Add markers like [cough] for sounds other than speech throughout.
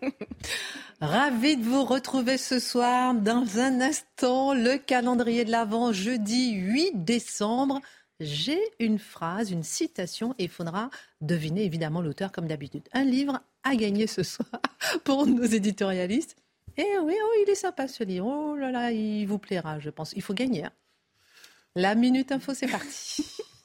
[laughs] Ravi de vous retrouver ce soir. Dans un instant, le calendrier de l'Avent, jeudi 8 décembre. J'ai une phrase, une citation, et il faudra deviner évidemment l'auteur comme d'habitude. Un livre à gagner ce soir [laughs] pour nos éditorialistes. Et oui, oh, il est sympa ce livre. Oh là là, il vous plaira, je pense. Il faut gagner. hein. La Minute Info, c'est parti. [laughs]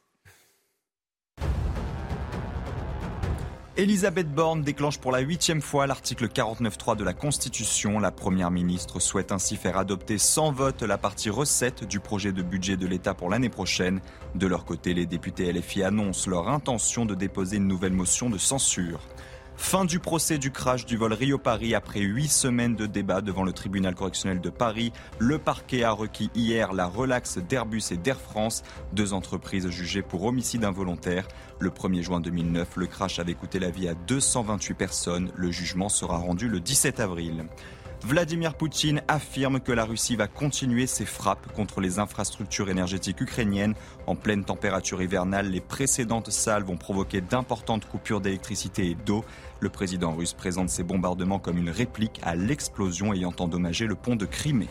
Elisabeth Borne déclenche pour la huitième fois l'article 49.3 de la Constitution. La Première ministre souhaite ainsi faire adopter sans vote la partie recette du projet de budget de l'État pour l'année prochaine. De leur côté, les députés LFI annoncent leur intention de déposer une nouvelle motion de censure. Fin du procès du crash du vol Rio-Paris après huit semaines de débat devant le tribunal correctionnel de Paris. Le parquet a requis hier la relaxe d'Airbus et d'Air France, deux entreprises jugées pour homicide involontaire. Le 1er juin 2009, le crash avait coûté la vie à 228 personnes. Le jugement sera rendu le 17 avril. Vladimir Poutine affirme que la Russie va continuer ses frappes contre les infrastructures énergétiques ukrainiennes. En pleine température hivernale, les précédentes salves ont provoqué d'importantes coupures d'électricité et d'eau. Le président russe présente ces bombardements comme une réplique à l'explosion ayant endommagé le pont de Crimée.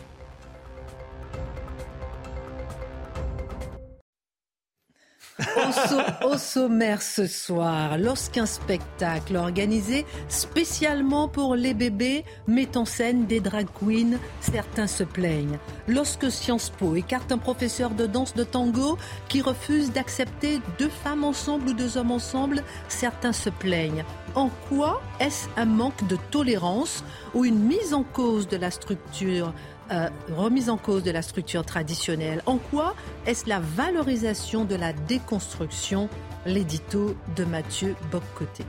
Au, so- au sommaire ce soir, lorsqu'un spectacle organisé spécialement pour les bébés met en scène des drag queens, certains se plaignent. Lorsque Sciences Po écarte un professeur de danse de tango qui refuse d'accepter deux femmes ensemble ou deux hommes ensemble, certains se plaignent. En quoi est-ce un manque de tolérance ou une mise en cause de la structure euh, remise en cause de la structure traditionnelle En quoi est-ce la valorisation de la déconstruction? L'édito de Mathieu Boccoté.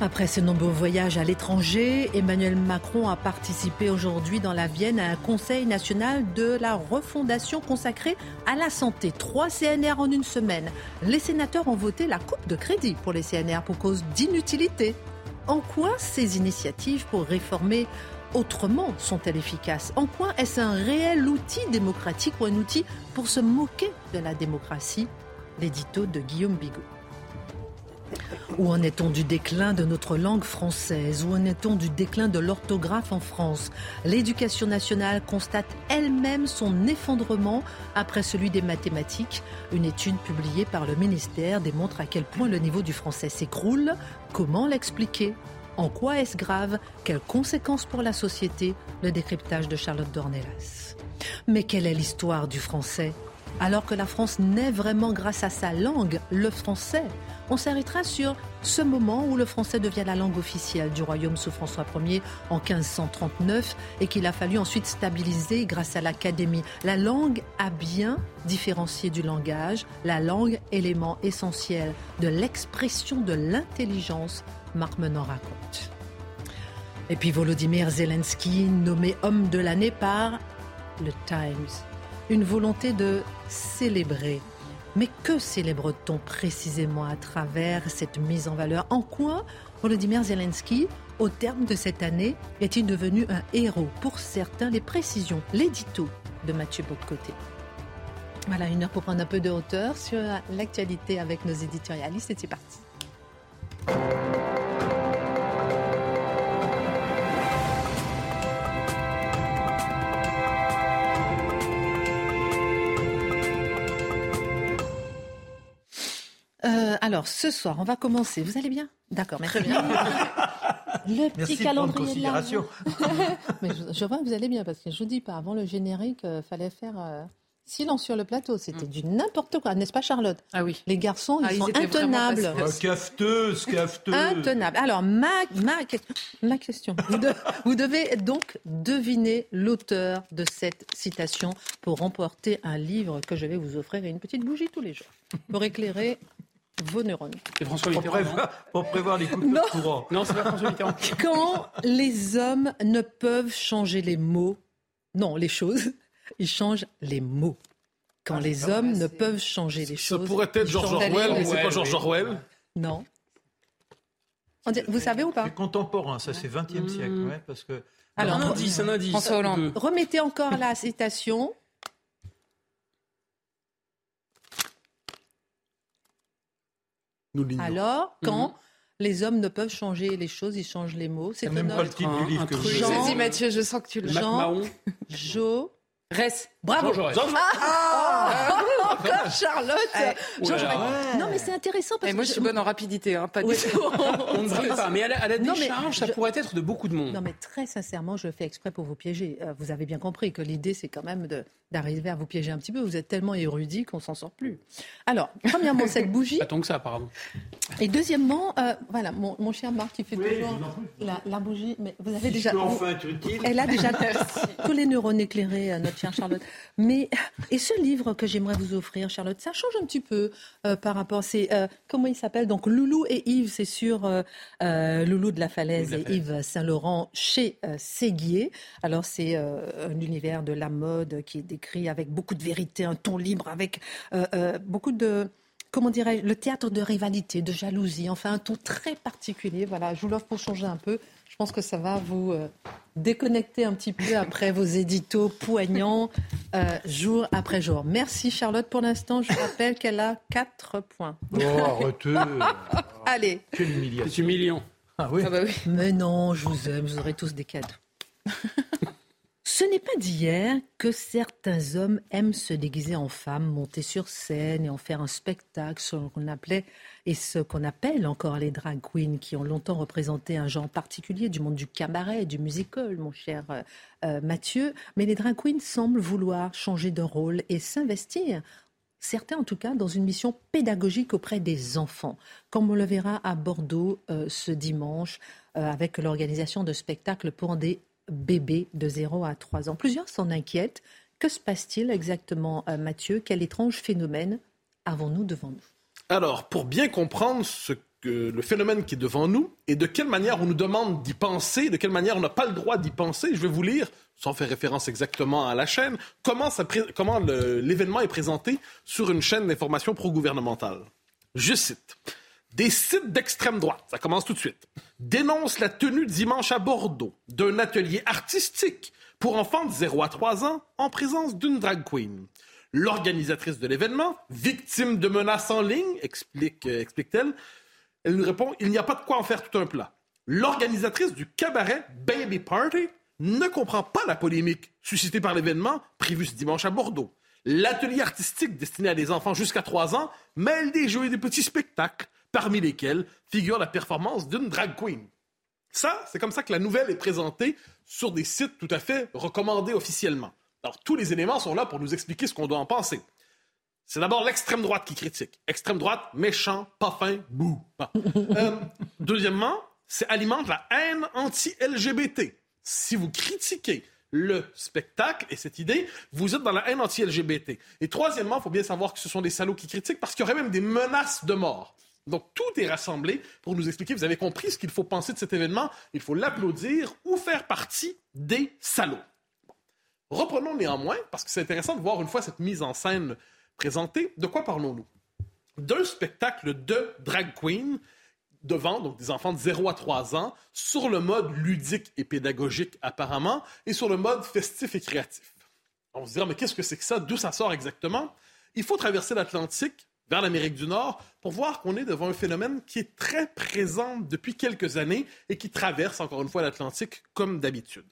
Après ses nombreux voyages à l'étranger, Emmanuel Macron a participé aujourd'hui dans la Vienne à un conseil national de la refondation consacré à la santé. Trois CNR en une semaine. Les sénateurs ont voté la coupe de crédit pour les CNR pour cause d'inutilité. En quoi ces initiatives pour réformer autrement sont-elles efficaces En quoi est-ce un réel outil démocratique ou un outil pour se moquer de la démocratie L'édito de Guillaume Bigot. Où en est-on du déclin de notre langue française Où en est-on du déclin de l'orthographe en France L'éducation nationale constate elle-même son effondrement après celui des mathématiques. Une étude publiée par le ministère démontre à quel point le niveau du français s'écroule. Comment l'expliquer? En quoi est-ce grave Quelles conséquences pour la société Le décryptage de Charlotte Dornelas. Mais quelle est l'histoire du français? Alors que la France naît vraiment grâce à sa langue, le français. On s'arrêtera sur ce moment où le français devient la langue officielle du royaume sous François Ier en 1539 et qu'il a fallu ensuite stabiliser grâce à l'Académie. La langue a bien différencié du langage, la langue élément essentiel de l'expression de l'intelligence, Marc Menon raconte. Et puis Volodymyr Zelensky, nommé homme de l'année par le Times une volonté de célébrer. Mais que célèbre-t-on précisément à travers cette mise en valeur? En quoi Volodymyr Zelensky, au terme de cette année, est-il devenu un héros? Pour certains, les précisions, l'édito de Mathieu Bocoté. Voilà, une heure pour prendre un peu de hauteur sur l'actualité avec nos éditorialistes et c'est parti. Alors, ce soir, on va commencer. Vous allez bien D'accord, merci. Très bien. [laughs] Le petit Merci calendrier de considération. [laughs] Mais je, je vois que vous allez bien parce que je vous dis pas, avant le générique, il fallait faire euh, silence sur le plateau. C'était du n'importe quoi, n'est-ce pas, Charlotte Ah oui. Les garçons, ils Ah, ils sont intenables. Oh, cafeteuse, cafeteuse. Intenable. Alors, ma, ma, ma question. Vous, de- [laughs] vous devez donc deviner l'auteur de cette citation pour remporter un livre que je vais vous offrir et une petite bougie tous les jours pour éclairer vos neurones. C'est François Pour Mitterrand. non prévoir, pour prévoir les Non. de courant. Non, c'est pas François Mitterrand. [laughs] Quand les hommes ne peuvent changer les mots, non, les choses, ils changent les mots. Quand les hommes ne peuvent changer les Ça choses. pourrait être George Orwell, mais c'est pas George. Orwell. Non. On dit- Vous savez ou pas? C'est contemporain, ça c'est 20e siècle, ouais, parce que Alors, un indice, un indice. François Hollande. Remettez encore la citation. Nous l'ignorons. Alors, quand les hommes ne peuvent changer les choses, ils changent les mots. C'est c'est même un pas le homme. titre Un- du livre un que avez. Jean- Vas-y Mathieu, je sens que tu l'as. Jean- Mahon. Jo. Reste. Bravo. Jean Jaurès. Ah, encore Charlotte. Eh, Jean oulala. Jaurès. Non, mais c'est intéressant parce Et moi, que je suis bonne en rapidité, hein, pas du tout. [laughs] On ne brille pas, mais à la, à la Non, mais décharge, ça je- pourrait être de beaucoup de monde. Non, mais très sincèrement, je fais exprès pour vous piéger. Euh, vous avez bien compris que l'idée, c'est quand même d'arriver à vous piéger un petit peu. Vous êtes tellement érudit qu'on s'en sort plus. Alors, premièrement, [laughs] cette bougie. Pas tant que ça, apparemment. Et deuxièmement, euh, voilà, mon, mon cher Marc, qui fait Oui, toujours la, la bougie. Mais vous avez Si déjà. je peux vous- enfin être utile. Elle a déjà [laughs] tous les neurones éclairés, euh, notre chère Charlotte. Mais et ce livre que j'aimerais vous offrir, Charlotte, ça change un petit peu euh, par rapport. C'est euh, comment il s'appelle? Donc Loulou et Yves, c'est sur euh, Loulou de la Falaise et Yves Saint-Laurent chez euh, Séguier. Alors c'est un univers de la mode qui est décrit avec beaucoup de vérité, un ton libre, avec beaucoup de comment dirais-je, le théâtre de rivalité, de jalousie, enfin un ton très particulier. Voilà, je vous l'offre pour changer un peu. Je pense que ça va vous euh, déconnecter un petit peu après vos éditos poignants euh, jour après jour. Merci Charlotte. Pour l'instant, je rappelle qu'elle a 4 points. Oh, arrêtez. [laughs] Allez. Quelle humiliation. C'est humiliant. Ah oui. Ah bah oui. Mais non, je vous aime, vous aurez tous des cadeaux. [laughs] Ce n'est pas d'hier que certains hommes aiment se déguiser en femmes, monter sur scène et en faire un spectacle, ce qu'on appelait et ce qu'on appelle encore les drag queens, qui ont longtemps représenté un genre particulier du monde du cabaret, du musical, mon cher euh, euh, Mathieu. Mais les drag queens semblent vouloir changer de rôle et s'investir certains en tout cas, dans une mission pédagogique auprès des enfants, comme on le verra à Bordeaux euh, ce dimanche, avec l'organisation de spectacles pour des bébés de 0 à 3 ans. Plusieurs s'en inquiètent. Que se passe-t-il exactement, Mathieu? Quel étrange phénomène avons-nous devant nous? Alors, pour bien comprendre le phénomène qui est devant nous et de quelle manière on nous demande d'y penser, de quelle manière on n'a pas le droit d'y penser, je vais vous lire, sans faire référence exactement à la chaîne, comment, comment l'événement est présenté sur une chaîne d'information pro-gouvernementale. Je cite. Des sites d'extrême droite, ça commence tout de suite, dénoncent la tenue dimanche à Bordeaux d'un atelier artistique pour enfants de 0 à 3 ans en présence d'une drag queen. L'organisatrice de l'événement, victime de menaces en ligne, euh, explique-t-elle, elle nous répond Il n'y a pas de quoi en faire tout un plat. L'organisatrice du cabaret Baby Party ne comprend pas la polémique suscitée par l'événement prévu ce dimanche à Bordeaux. L'atelier artistique destiné à des enfants jusqu'à 3 ans mêle des jeux et des petits spectacles, parmi lesquels figure la performance d'une drag queen. Ça, c'est comme ça que la nouvelle est présentée sur des sites tout à fait recommandés officiellement. Alors, tous les éléments sont là pour nous expliquer ce qu'on doit en penser. C'est d'abord l'extrême droite qui critique. Extrême droite, méchant, pas fin, bouh. [laughs] Euh, deuxièmement, c'est alimente la haine anti-LGBT. Si vous critiquez le spectacle et cette idée, vous êtes dans la haine anti-LGBT. Et troisièmement, il faut bien savoir que ce sont des salauds qui critiquent parce qu'il y aurait même des menaces de mort. Donc tout est rassemblé pour nous expliquer, vous avez compris ce qu'il faut penser de cet événement, il faut l'applaudir ou faire partie des salauds. Reprenons néanmoins, parce que c'est intéressant de voir une fois cette mise en scène présentée, de quoi parlons-nous? D'un spectacle de drag queen devant donc des enfants de 0 à 3 ans sur le mode ludique et pédagogique apparemment et sur le mode festif et créatif. On se dira mais qu'est-ce que c'est que ça? D'où ça sort exactement? Il faut traverser l'Atlantique vers l'Amérique du Nord pour voir qu'on est devant un phénomène qui est très présent depuis quelques années et qui traverse encore une fois l'Atlantique comme d'habitude.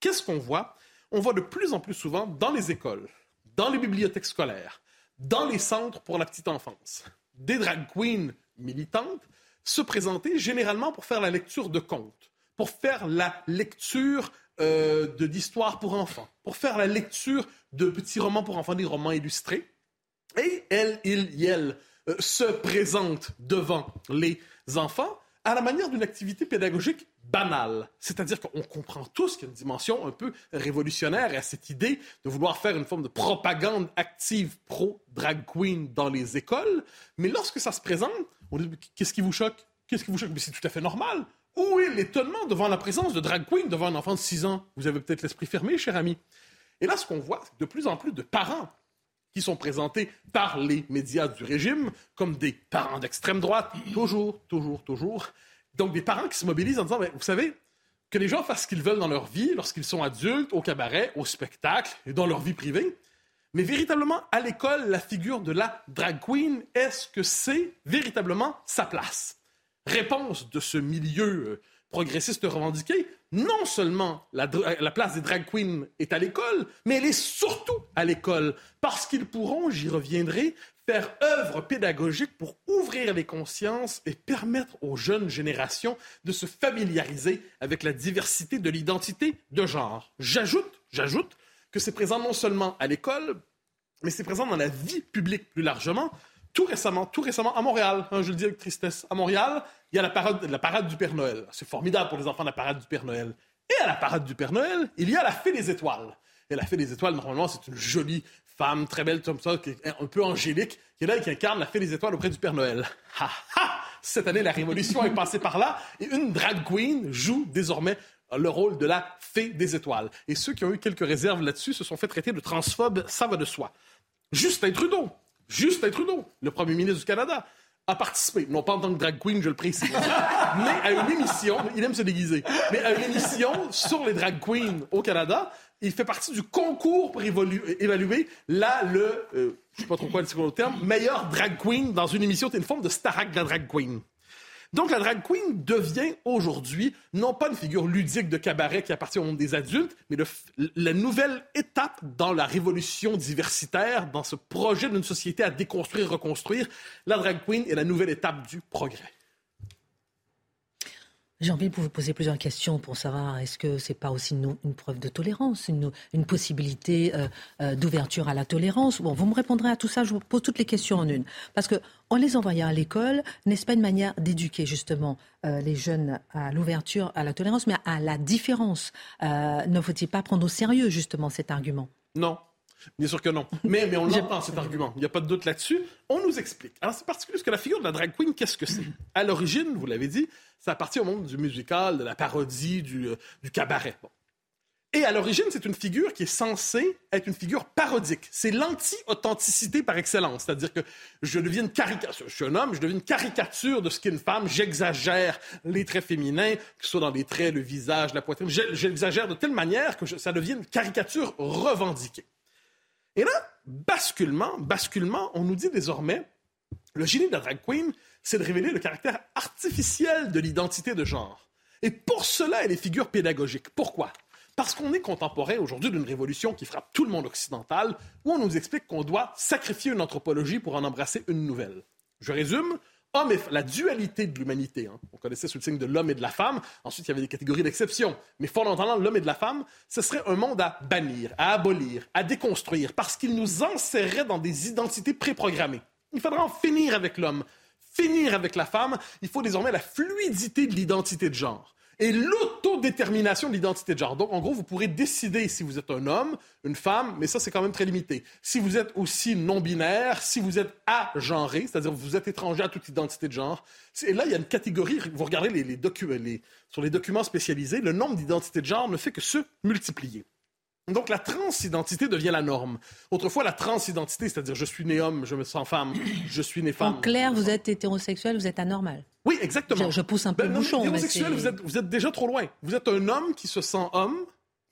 Qu'est-ce qu'on voit? On voit de plus en plus souvent dans les écoles, dans les bibliothèques scolaires, dans les centres pour la petite enfance, des drag queens militantes se présenter généralement pour faire la lecture de contes, pour faire la lecture euh, d'histoires pour enfants, pour faire la lecture de petits romans pour enfants, des romans illustrés. Et elle, il, y elle, euh, se présente devant les enfants à la manière d'une activité pédagogique banale. C'est-à-dire qu'on comprend tous qu'il y a une dimension un peu révolutionnaire à cette idée de vouloir faire une forme de propagande active pro-drag queen dans les écoles. Mais lorsque ça se présente, on dit Qu'est-ce qui vous choque? Qu'est-ce qui vous choque? Mais c'est tout à fait normal. Où est l'étonnement devant la présence de drag queen devant un enfant de 6 ans? Vous avez peut-être l'esprit fermé, cher ami. Et là, ce qu'on voit, c'est de plus en plus de parents sont présentés par les médias du régime comme des parents d'extrême droite, toujours, toujours, toujours. Donc des parents qui se mobilisent en disant, vous savez, que les gens fassent ce qu'ils veulent dans leur vie lorsqu'ils sont adultes, au cabaret, au spectacle et dans leur vie privée. Mais véritablement, à l'école, la figure de la drag queen, est-ce que c'est véritablement sa place? Réponse de ce milieu euh, progressiste revendiqué, non seulement la, la, place des drag queens est à l'école, mais elle est surtout à l'école, parce qu'ils pourront, j'y reviendrai, faire œuvre pédagogique pour ouvrir les consciences et permettre aux jeunes générations de se familiariser avec la diversité de l'identité de genre. J'ajoute, j'ajoute que c'est présent non seulement à l'école, mais c'est présent dans la vie publique plus largement. Tout récemment, tout récemment, à Montréal, hein, je le dis avec tristesse, à Montréal, il y a la parade, la parade du Père Noël. C'est formidable pour les enfants, la parade du Père Noël. Et à la parade du Père Noël, il y a la Fée des Étoiles. Et la Fée des Étoiles, normalement, c'est une jolie femme, très belle comme ça, qui est un peu angélique, qui est là et qui incarne la Fée des Étoiles auprès du Père Noël. Ha ha! Cette année, la Révolution est passée par là, et une drag queen joue désormais le rôle de la Fée des Étoiles. Et ceux qui ont eu quelques réserves là-dessus se sont fait traiter de transphobes, ça va de soi. Justin Trudeau, Justin Trudeau, le premier ministre du Canada, a participé, non pas en tant que drag queen, je le précise, [laughs] mais à une émission, il aime se déguiser, mais à une émission sur les drag queens au Canada. Il fait partie du concours pour évaluer là le, euh, je sais pas trop quoi le terme, meilleur drag queen dans une émission, c'est une forme de Starac de la drag queen. Donc la drag queen devient aujourd'hui non pas une figure ludique de cabaret qui appartient au monde des adultes, mais la nouvelle étape dans la révolution diversitaire, dans ce projet d'une société à déconstruire, reconstruire. La drag queen est la nouvelle étape du progrès. J'ai envie de vous poser plusieurs questions pour savoir est-ce que c'est pas aussi une, une, preuve de tolérance, une, possibilité euh, euh, d'ouverture à la tolérance? Bon, vous me répondrez à tout ça. Je vous pose toutes les questions en une, parce que en les envoyant à l'école, n'est-ce pas une manière d'éduquer justement euh, les jeunes à l'ouverture, à la tolérance, mais à la différence? Ne faut-il pas prendre au sérieux justement cet argument? Non, Bien sûr que non. Mais, mais on [laughs] l'entend, cet argument. Il n'y a pas de doute là-dessus. On nous explique. Alors, c'est particulier parce que la figure de la drag queen, qu'est-ce que c'est? À l'origine, vous l'avez dit, ça appartient au monde du musical, de la parodie, du, euh, du cabaret. Bon. Et à l'origine, c'est une figure qui est censée être une figure parodique. C'est l'anti-authenticité par excellence. C'est-à-dire que je deviens une caricature. Je suis un homme, je deviens une caricature de ce qu'est une femme. J'exagère les traits féminins, que ce soit dans les traits, le visage, la poitrine. J'exagère de telle manière que je, ça devient une caricature revendiquée. Et là, basculement, basculement, on nous dit désormais, le génie de la drag queen, c'est de révéler le caractère artificiel de l'identité de genre. Et pour cela, elle est figure pédagogique. Pourquoi? Parce qu'on est contemporain aujourd'hui d'une révolution qui frappe tout le monde occidental, où on nous explique qu'on doit sacrifier une anthropologie pour en embrasser une nouvelle. Je résume, homme et la dualité de l'humanité. Hein. On connaissait sous le signe de l'homme et de la femme. Ensuite, il y avait des catégories d'exception. Mais fondamentalement, l'homme et de la femme, ce serait un monde à bannir, à abolir, à déconstruire, parce qu'il nous enserrait dans des identités préprogrammées. Il faudra en finir avec l'homme, finir avec la femme. Il faut désormais la fluidité de l'identité de genre et l'autodétermination de l'identité de genre. Donc, en gros, vous pourrez décider si vous êtes un homme, une femme, mais ça, c'est quand même très limité. Si vous êtes aussi non-binaire, si vous êtes agenré, c'est-à-dire vous êtes étranger à toute identité de genre, et là, il y a une catégorie, vous regardez les, sur les documents spécialisés, le nombre d'identités de genre ne fait que se multiplier. Donc la transidentité devient la norme. Autrefois, la transidentité, c'est-à-dire je suis né homme, je me sens femme, [clears throat] je suis né femme. En clair, vous êtes hétérosexuel, vous êtes anormal. Oui, exactement. Je, je pousse un peu Ben, le bouchon. hétérosexuel, c'est- vous êtes, vous êtes déjà trop loin. Vous êtes un homme qui se sent homme.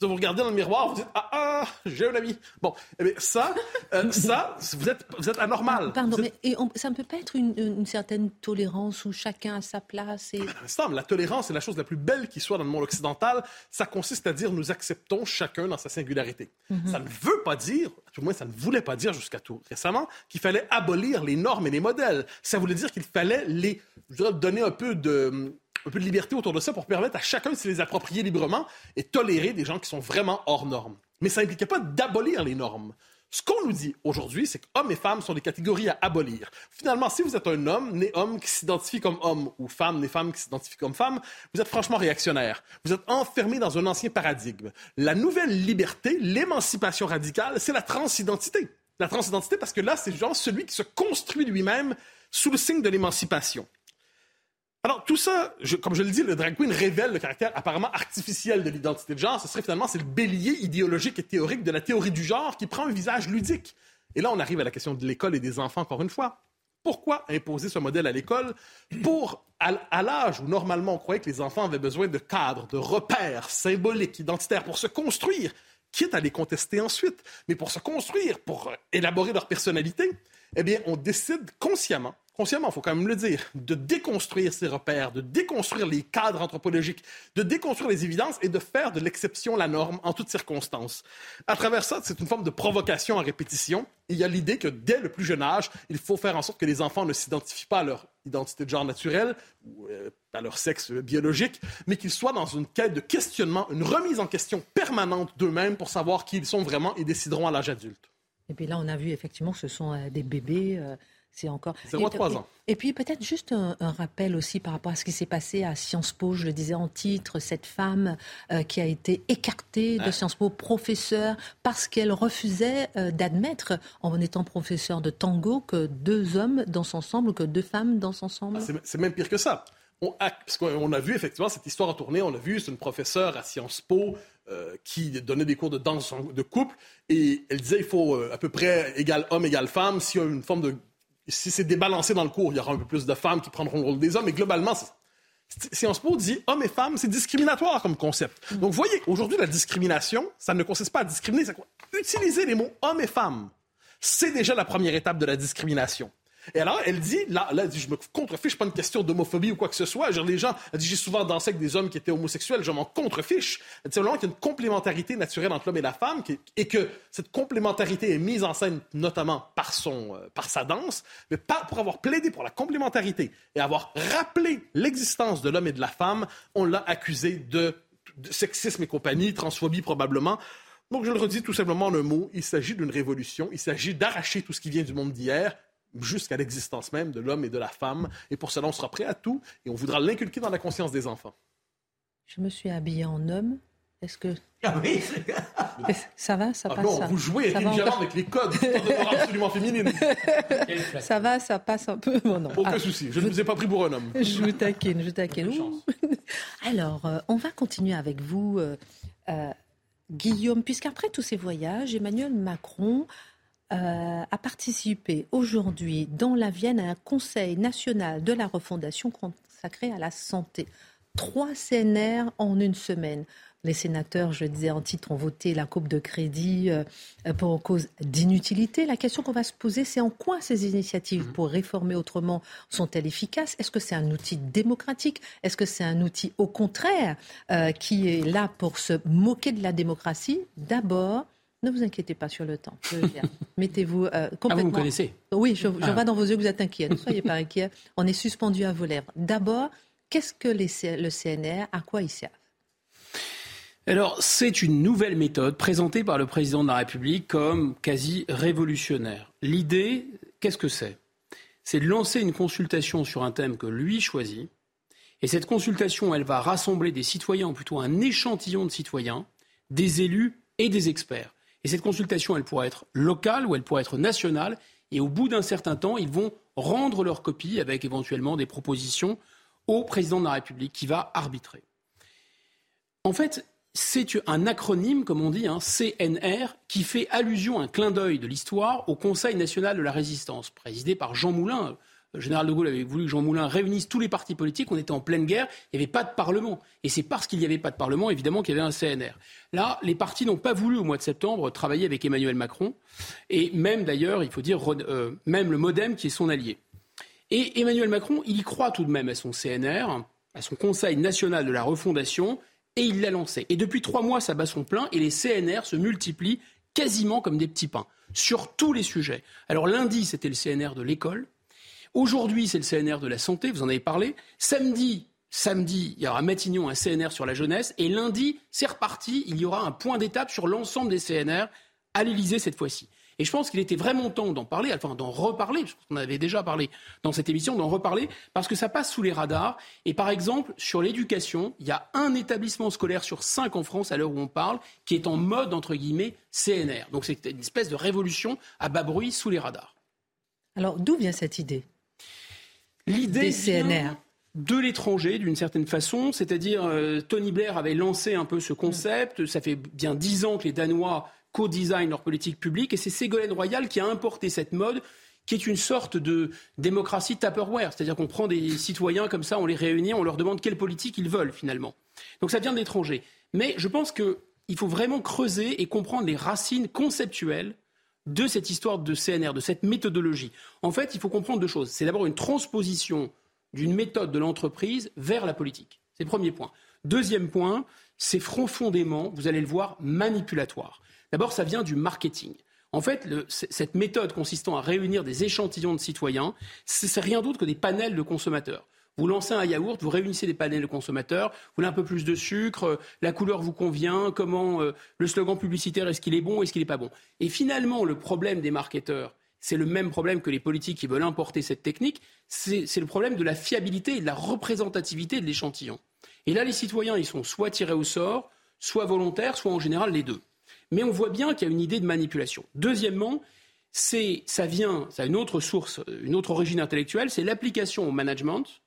Vous regardez dans le miroir, vous dites Ah, ah, j'ai un ami. Bon, eh bien, ça, euh, [laughs] ça, vous êtes, vous êtes anormal. Pardon, Vous mais êtes- et on- ça ne peut pas être une, une certaine tolérance où chacun a sa place et... Instant, la tolérance est la chose la plus belle qui soit dans le monde occidental. Ça consiste à dire nous acceptons chacun dans sa singularité. Ça ne veut pas dire, tout le moins ça ne voulait pas dire jusqu'à tout récemment, qu'il fallait abolir les normes et les modèles. Ça voulait dire qu'il fallait les, je dirais, donner un peu de un peu de liberté autour de ça pour permettre à chacun de se les approprier librement et tolérer des gens qui sont vraiment hors normes. Mais ça n'impliquait pas d'abolir les normes. Ce qu'on nous dit aujourd'hui, c'est qu'hommes et femmes sont des catégories à abolir. Finalement, si vous êtes un homme, né homme qui s'identifie comme homme, ou femme, né femme qui s'identifie comme femme, vous êtes franchement réactionnaire. Vous êtes enfermé dans un ancien paradigme. La nouvelle liberté, l'émancipation radicale, c'est la transidentité. La transidentité, parce que là, c'est genre celui qui se construit lui-même sous le signe de l'émancipation. Alors, tout ça, comme je le dis, le drag queen révèle le caractère apparemment artificiel de l'identité de genre. Ce serait finalement, c'est le bélier idéologique et théorique de la théorie du genre qui prend un visage ludique. Et là, on arrive à la question de l'école et des enfants, encore une fois. Pourquoi imposer ce modèle à l'école pour, à, à l'âge où normalement on croyait que les enfants avaient besoin de cadres, de repères symboliques, identitaires pour se construire, quitte à les contester ensuite, mais pour se construire, pour élaborer leur personnalité, eh bien, on décide consciemment, consciemment, il faut quand même le dire, de déconstruire ces repères, de déconstruire les cadres anthropologiques, de déconstruire les évidences et de faire de l'exception la norme en toutes circonstances. À travers ça, c'est une forme de provocation à répétition. Il y a l'idée que dès le plus jeune âge, il faut faire en sorte que les enfants ne s'identifient pas à leur identité de genre naturelle ou euh, à leur sexe biologique, mais qu'ils soient dans une quête de questionnement, une remise en question permanente d'eux-mêmes pour savoir qui ils sont vraiment et décideront à l'âge adulte. Et puis là, on a vu effectivement que ce sont euh, des bébés. euh, c'est encore. Zéro à Et- trois et- ans. Et puis peut-être juste un, un rappel aussi par rapport à ce qui s'est passé à Sciences Po. Je le disais en titre, cette femme euh, qui a été écartée de Sciences Po, professeure, parce qu'elle refusait euh, d'admettre, en étant professeure de tango, que deux hommes dansent ensemble ou que deux femmes dansent ensemble. Ah, c'est- même pire que ça. On a, parce qu'on a vu effectivement cette histoire a tourné, on a vu, c'est une professeure à Sciences Po euh, qui donnait des cours de danse de couple et elle disait il faut euh, à peu près égal homme, égal femme. S'il y a une forme de. Si c'est débalancé dans le cours, il y aura un peu plus de femmes qui prendront le rôle des hommes, mais globalement, Sciences Po dit homme et femme, c'est discriminatoire comme concept. Donc, vous voyez, aujourd'hui, la discrimination, ça ne consiste pas à discriminer, c'est quoi? Utiliser les mots homme et femme, c'est déjà la première étape de la discrimination. Et alors, elle dit, là, elle dit, je me contrefiche, pas une question d'homophobie ou quoi que ce soit. Genre, les gens, elle dit, j'ai souvent dansé avec des hommes qui étaient homosexuels, je m'en contrefiche. Elle dit simplement qu'il y a une complémentarité naturelle entre l'homme et la femme et que cette complémentarité est mise en scène notamment par, son, euh, par sa danse, mais pas pour avoir plaidé pour la complémentarité et avoir rappelé l'existence de l'homme et de la femme, on l'a accusé de, de sexisme et compagnie, transphobie probablement. Donc, je le redis tout simplement en un mot, il s'agit d'une révolution, il s'agit d'arracher tout ce qui vient du monde d'hier jusqu'à l'existence même de l'homme et de la femme. Et pour cela, on sera prêt à tout et on voudra l'inculquer dans la conscience des enfants. Je me suis habillée en homme. Est-ce que Ah oui, [laughs] ça va, ça Ah passe non, ça vous jouez ça va intelligemment encore avec les codes absolument féminine. Ça va, ça passe un peu. [laughs] Bon, non. Aucun Ah, souci, je ne vous ai pas pris pour un homme. Je vous taquine, je vous taquine. [laughs] Alors, euh, on va continuer avec vous, euh, euh, Guillaume, puisqu'après tous ces voyages, Emmanuel Macron euh, a participé aujourd'hui dans la Vienne à un conseil national de la refondation consacré à la santé. Trois CNR en une semaine. Les sénateurs, je le disais en titre, ont voté la coupe de crédit euh, pour cause d'inutilité. La question qu'on va se poser, c'est en quoi ces initiatives pour réformer autrement sont-elles efficaces? Est-ce que c'est un outil démocratique? Est-ce que c'est un outil, au contraire, euh, qui est là pour se moquer de la démocratie? D'abord, ne vous inquiétez pas sur le temps. [laughs] Mettez-vous euh, Ah, vous complètement. me connaissez Oui, je, je Ah. vois dans vos yeux que vous êtes inquiet. Ne soyez pas inquiet. On est suspendu à vos lèvres. D'abord, qu'est-ce que les le CNR À quoi ils servent? Alors, c'est une nouvelle méthode présentée par le président de la République comme quasi révolutionnaire. L'idée, qu'est-ce que c'est? C'est de lancer une consultation sur un thème que lui choisit. Et cette consultation, elle va rassembler des citoyens, ou plutôt un échantillon de citoyens, des élus et des experts. Et cette consultation, elle pourra être locale ou elle pourra être nationale. Et au bout d'un certain temps, ils vont rendre leur copie avec éventuellement des propositions au président de la République qui va arbitrer. En fait, c'est un acronyme, comme on dit, hein, CNR, qui fait allusion, un clin d'œil de l'histoire, au Conseil national de la résistance, présidé par Jean Moulin. Le général de Gaulle avait voulu que Jean Moulin réunisse tous les partis politiques. On était en pleine guerre, il n'y avait pas de Parlement. Et c'est parce qu'il n'y avait pas de Parlement, évidemment, qu'il y avait un CNR. Là, les partis n'ont pas voulu, au mois de septembre, travailler avec Emmanuel Macron. Et même, d'ailleurs, il faut dire, euh, même le Modem, qui est son allié. Et Emmanuel Macron, il y croit tout de même à son CNR, à son Conseil national de la refondation, et il l'a lancé. Et depuis trois mois, ça bat son plein, et les CNR se multiplient quasiment comme des petits pains, sur tous les sujets. Alors lundi, c'était le CNR de l'école. Aujourd'hui, c'est le CNR de la santé, vous en avez parlé. Samedi, samedi, il y aura Matignon, un CNR sur la jeunesse. Et lundi, c'est reparti, il y aura un point d'étape sur l'ensemble des CNR à l'Élysée cette fois-ci. Et je pense qu'il était vraiment temps d'en parler, enfin d'en reparler, parce qu'on avait déjà parlé dans cette émission, d'en reparler, parce que ça passe sous les radars. Et par exemple, sur l'éducation, il y a un établissement scolaire sur cinq en France, à l'heure où on parle, qui est en mode, entre guillemets, CNR. Donc c'est une espèce de révolution à bas bruit sous les radars. Alors d'où vient cette idée? L'idée de l'étranger d'une certaine façon, c'est-à-dire euh, Tony Blair avait lancé un peu ce concept, ça fait bien dix ans que les Danois co-designent leur politique publique et c'est Ségolène Royal qui a importé cette mode qui est une sorte de démocratie Tupperware, c'est-à-dire qu'on prend des citoyens comme ça, on les réunit, on leur demande quelle politique ils veulent finalement. Donc ça vient de l'étranger. Mais je pense qu'il faut vraiment creuser et comprendre les racines conceptuelles de cette histoire de CNR, de cette méthodologie. En fait, il faut comprendre deux choses. C'est d'abord une transposition d'une méthode de l'entreprise vers la politique. C'est le premier point. Deuxième point, c'est profondément, vous allez le voir, manipulatoire. D'abord, ça vient du marketing. En fait, cette méthode consistant à réunir des échantillons de citoyens, c'est rien d'autre que des panels de consommateurs. Vous lancez un yaourt, vous réunissez des panels de consommateurs, vous voulez un peu plus de sucre, euh, la couleur vous convient, comment euh, le slogan publicitaire, est-ce qu'il est bon, est-ce qu'il n'est pas bon? Et finalement, le problème des marketeurs, c'est le même problème que les politiques qui veulent importer cette technique, c'est le problème de la fiabilité et de la représentativité de l'échantillon. Et là, les citoyens, ils sont soit tirés au sort, soit volontaires, soit en général les deux. Mais on voit bien qu'il y a une idée de manipulation. Deuxièmement, c'est, ça vient, ça une autre source, une autre origine intellectuelle, c'est l'application au management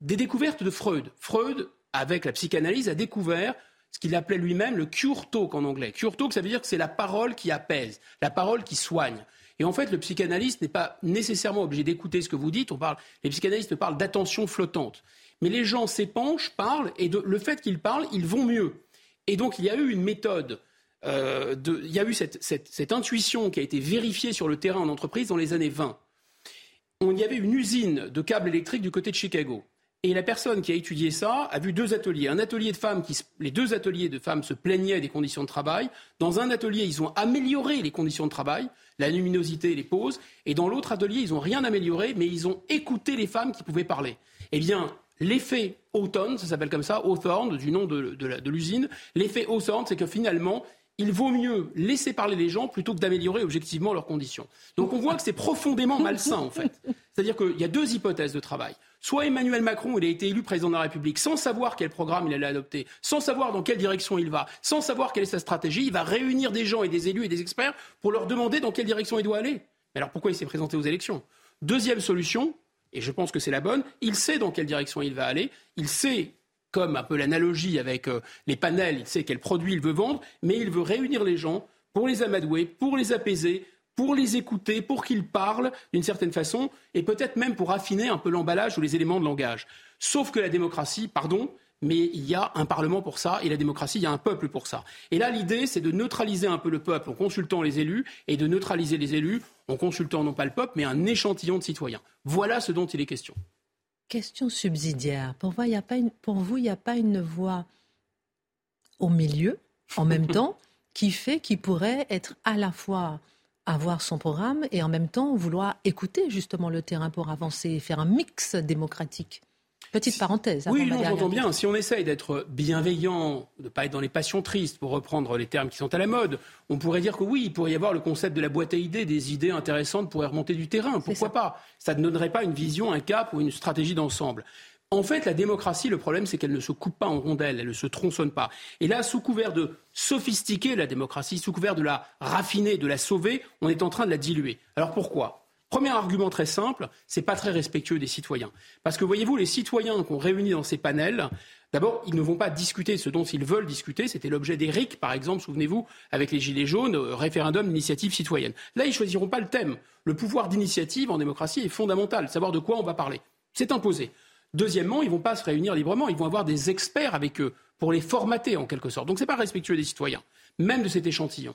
des découvertes de Freud. Freud, avec la psychanalyse, a découvert ce qu'il appelait lui-même le cure talk en anglais. Cure talk, ça veut dire que c'est la parole qui apaise, la parole qui soigne. Et en fait, le psychanalyste n'est pas nécessairement obligé d'écouter ce que vous dites. On parle, les psychanalystes parlent d'attention flottante. Mais les gens s'épanchent, parlent, et le fait qu'ils parlent, ils vont mieux. Et donc, il y a eu une méthode, euh, il y a eu cette, cette, intuition qui a été vérifiée sur le terrain en entreprise dans les années 20. On y avait une usine de câbles électriques du côté de Chicago. Et la personne qui a étudié ça a vu deux ateliers. Un atelier de femmes qui, les deux ateliers de femmes se plaignaient des conditions de travail. Dans un atelier, ils ont amélioré les conditions de travail, la luminosité, les pauses. Et dans l'autre atelier, ils n'ont rien amélioré, mais ils ont écouté les femmes qui pouvaient parler. Eh bien, l'effet Hawthorne, ça s'appelle comme ça, Hawthorne, du nom de, de, de l'usine, l'effet Hawthorne, c'est que finalement, il vaut mieux laisser parler les gens plutôt que d'améliorer objectivement leurs conditions. Donc on voit que c'est profondément malsain, en fait. C'est-à-dire qu'il y a deux hypothèses de travail. Soit Emmanuel Macron, il a été élu président de la République sans savoir quel programme il allait adopter, sans savoir dans quelle direction il va, sans savoir quelle est sa stratégie. Il va réunir des gens et des élus et des experts pour leur demander dans quelle direction il doit aller. Mais alors pourquoi il s'est présenté aux élections? Deuxième solution, et je pense que c'est la bonne, il sait dans quelle direction il va aller, il sait comme un peu l'analogie avec euh, les panels, il sait quel produit il veut vendre, mais il veut réunir les gens pour les amadouer, pour les apaiser, pour les écouter, pour qu'ils parlent d'une certaine façon, et peut-être même pour affiner un peu l'emballage ou les éléments de langage. Sauf que la démocratie, pardon, mais il y a un Parlement pour ça, et la démocratie, il y a un peuple pour ça. Et là, l'idée, c'est de neutraliser un peu le peuple en consultant les élus, et de neutraliser les élus en consultant non pas le peuple, mais un échantillon de citoyens. Voilà ce dont il est question. Question subsidiaire. Pour vous, il n'y a, pas une, pour vous, il n'y a pas une voix au milieu, en même [laughs] temps, qui fait qu'il pourrait être à la fois avoir son programme et en même temps vouloir écouter justement le terrain pour avancer et faire un mix démocratique. Petite parenthèse. Oui, non, j'entends bien. Si on essaye d'être bienveillant, de ne pas être dans les passions tristes, pour reprendre les termes qui sont à la mode, on pourrait dire que oui, il pourrait y avoir le concept de la boîte à idées, des idées intéressantes pourraient remonter du terrain. Pourquoi ça. pas? Ça ne donnerait pas une vision, un cap ou une stratégie d'ensemble. En fait, la démocratie, le problème, c'est qu'elle ne se coupe pas en rondelles, elle ne se tronçonne pas. Et là, sous couvert de sophistiquer la démocratie, sous couvert de la raffiner, de la sauver, on est en train de la diluer. Alors pourquoi? Premier argument très simple, c'est pas très respectueux des citoyens. Parce que voyez-vous, les citoyens qu'on réunit dans ces panels, d'abord, ils ne vont pas discuter ce dont ils veulent discuter. C'était l'objet d'Éric, par exemple, souvenez-vous, avec les Gilets jaunes, référendum d'initiative citoyenne. Là, ils choisiront pas le thème. Le pouvoir d'initiative en démocratie est fondamental, savoir de quoi on va parler. C'est imposé. Deuxièmement, ils ne vont pas se réunir librement, ils vont avoir des experts avec eux pour les formater en quelque sorte. Donc ce n'est pas respectueux des citoyens, même de cet échantillon.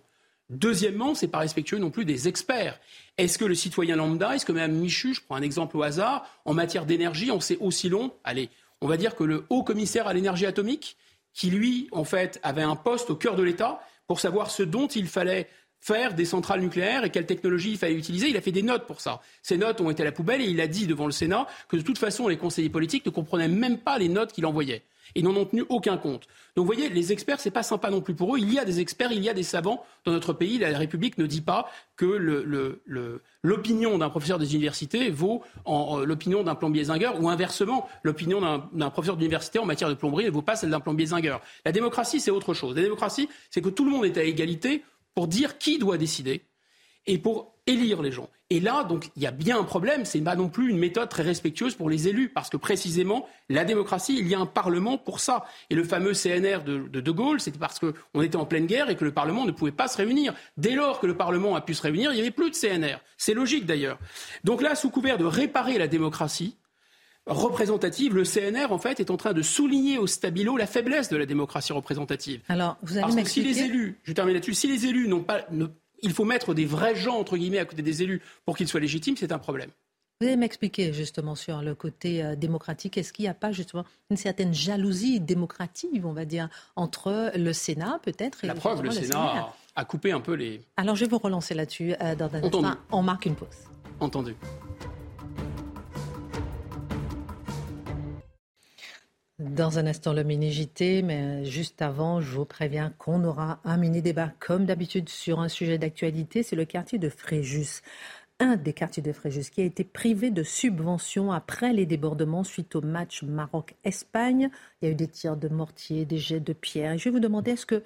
Deuxièmement, ce n'est pas respectueux non plus des experts. Est-ce que le citoyen lambda, est-ce que Mme Michu, je prends un exemple au hasard, en matière d'énergie, on sait aussi long Allez, on va dire que le haut commissaire à l'énergie atomique, qui lui, en fait, avait un poste au cœur de l'État pour savoir ce dont il fallait faire des centrales nucléaires et quelle technologie il fallait utiliser. Il a fait des notes pour ça. Ces notes ont été à la poubelle et il a dit devant le Sénat que de toute façon, les conseillers politiques ne comprenaient même pas les notes qu'il envoyait. Ils n'en ont tenu aucun compte. Donc vous voyez, les experts, c'est pas sympa non plus pour eux. Il y a des experts, il y a des savants dans notre pays. La République ne dit pas que l'opinion d'un professeur des universités vaut l'opinion d'un plombier zingueur ou inversement, l'opinion d'un professeur d'université en matière de plomberie ne vaut pas celle d'un plombier zingueur. La démocratie, c'est autre chose. La démocratie, c'est que tout le monde est à égalité pour dire qui doit décider et pour élire les gens. Et là, donc, il y a bien un problème. C'est pas non plus une méthode très respectueuse pour les élus, parce que précisément, la démocratie, il y a un parlement pour ça. Et le fameux CNR de De, de Gaulle, c'était parce qu'on était en pleine guerre et que le parlement ne pouvait pas se réunir. Dès lors que le parlement a pu se réunir, il n'y avait plus de CNR. C'est logique d'ailleurs. Donc là, sous couvert de réparer la démocratie, représentative, le CNR, en fait, est en train de souligner au stabilo la faiblesse de la démocratie représentative. Alors, vous allez Parce que si les élus, je termine là-dessus, si les élus n'ont pas, ne, il faut mettre des vrais gens, entre guillemets, à côté des élus pour qu'ils soient légitimes, c'est un problème. Vous allez m'expliquer justement sur le côté euh, démocratique. Est-ce qu'il n'y a pas justement une certaine jalousie démocratique, on va dire, entre le Sénat peut-être et La preuve, le, Sénat a, coupé un peu les. Alors je vais vous relancer là-dessus euh, dans un instant. On marque une pause. Entendu. Dans un instant, le mini-JT, mais juste avant, je vous préviens qu'on aura un mini-débat comme d'habitude sur un sujet d'actualité, c'est le quartier de Fréjus. Un des quartiers de Fréjus qui a été privé de subventions après les débordements suite au match Maroc-Espagne. Il y a eu des tirs de mortier, des jets de pierre. Et je vais vous demander, est-ce que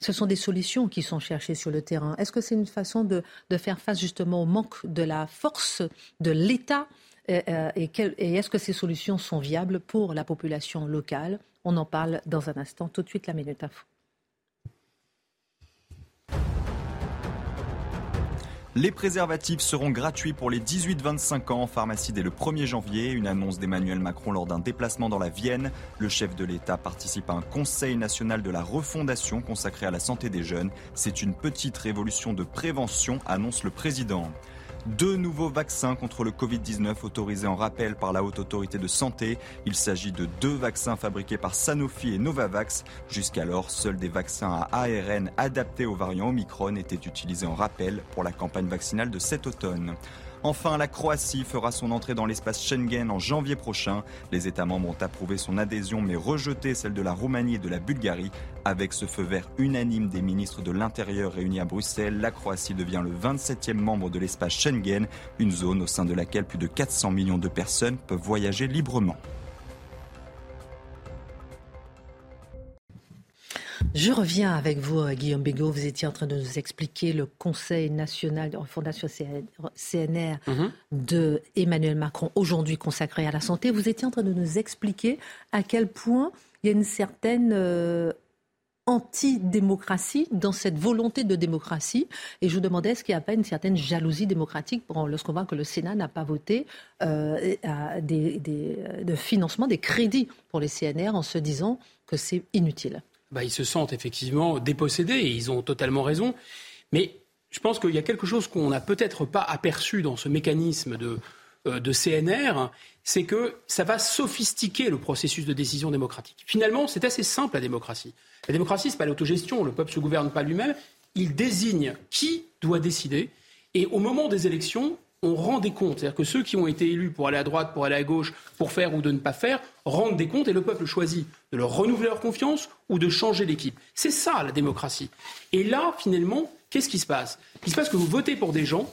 ce sont des solutions qui sont cherchées sur le terrain? Est-ce que c'est une façon de, de faire face justement au manque de la force de l'État euh, et, est-ce que ces solutions sont viables pour la population locale? On en parle dans un instant. Tout de suite, la minute info. Les préservatifs seront gratuits pour les 18-25 ans en pharmacie dès le 1er janvier. Une annonce d'Emmanuel Macron lors d'un déplacement dans la Vienne. Le chef de l'État participe à un conseil national de la refondation consacré à la santé des jeunes. C'est une petite révolution de prévention, annonce le président. Deux nouveaux vaccins contre le Covid-19 autorisés en rappel par la Haute Autorité de Santé. Il s'agit de deux vaccins fabriqués par Sanofi et Novavax. Jusqu'alors, seuls des vaccins à ARN adaptés aux variants Omicron étaient utilisés en rappel pour la campagne vaccinale de cet automne. Enfin, la Croatie fera son entrée dans l'espace Schengen en janvier prochain. Les États membres ont approuvé son adhésion mais rejeté celle de la Roumanie et de la Bulgarie. Avec ce feu vert unanime des ministres de l'Intérieur réunis à Bruxelles, la Croatie devient le 27e membre de l'espace Schengen, une zone au sein de laquelle plus de 400 millions de personnes peuvent voyager librement. Je reviens avec vous, euh, Guillaume Bégaud. Vous étiez en train de nous expliquer le Conseil national de Fondation CNR mhm. de Emmanuel Macron, aujourd'hui consacré à la santé. Vous étiez en train de nous expliquer à quel point il y a une certaine euh, antidémocratie dans cette volonté de démocratie. Et je vous demandais, est-ce qu'il n'y a pas une certaine jalousie démocratique lorsqu'on voit que le Sénat n'a pas voté euh, des, de financement, des crédits pour les CNR en se disant que c'est inutile? Bah, ils se sentent effectivement dépossédés et ils ont totalement raison. Mais je pense qu'il y a quelque chose qu'on n'a peut-être pas aperçu dans ce mécanisme de, euh, de CNR, c'est que ça va sophistiquer le processus de décision démocratique. Finalement, c'est assez simple la démocratie. La démocratie, ce n'est pas l'autogestion, le peuple ne se gouverne pas lui-même, il désigne qui doit décider, et au moment des élections, on rend des comptes. C'est-à-dire que ceux qui ont été élus pour aller à droite, pour aller à gauche, pour faire ou de ne pas faire, rendent des comptes et le peuple choisit de leur renouveler leur confiance ou de changer d'équipe. C'est ça la démocratie. Et là, finalement, qu'est-ce qui se passe? Il se passe que vous votez pour des gens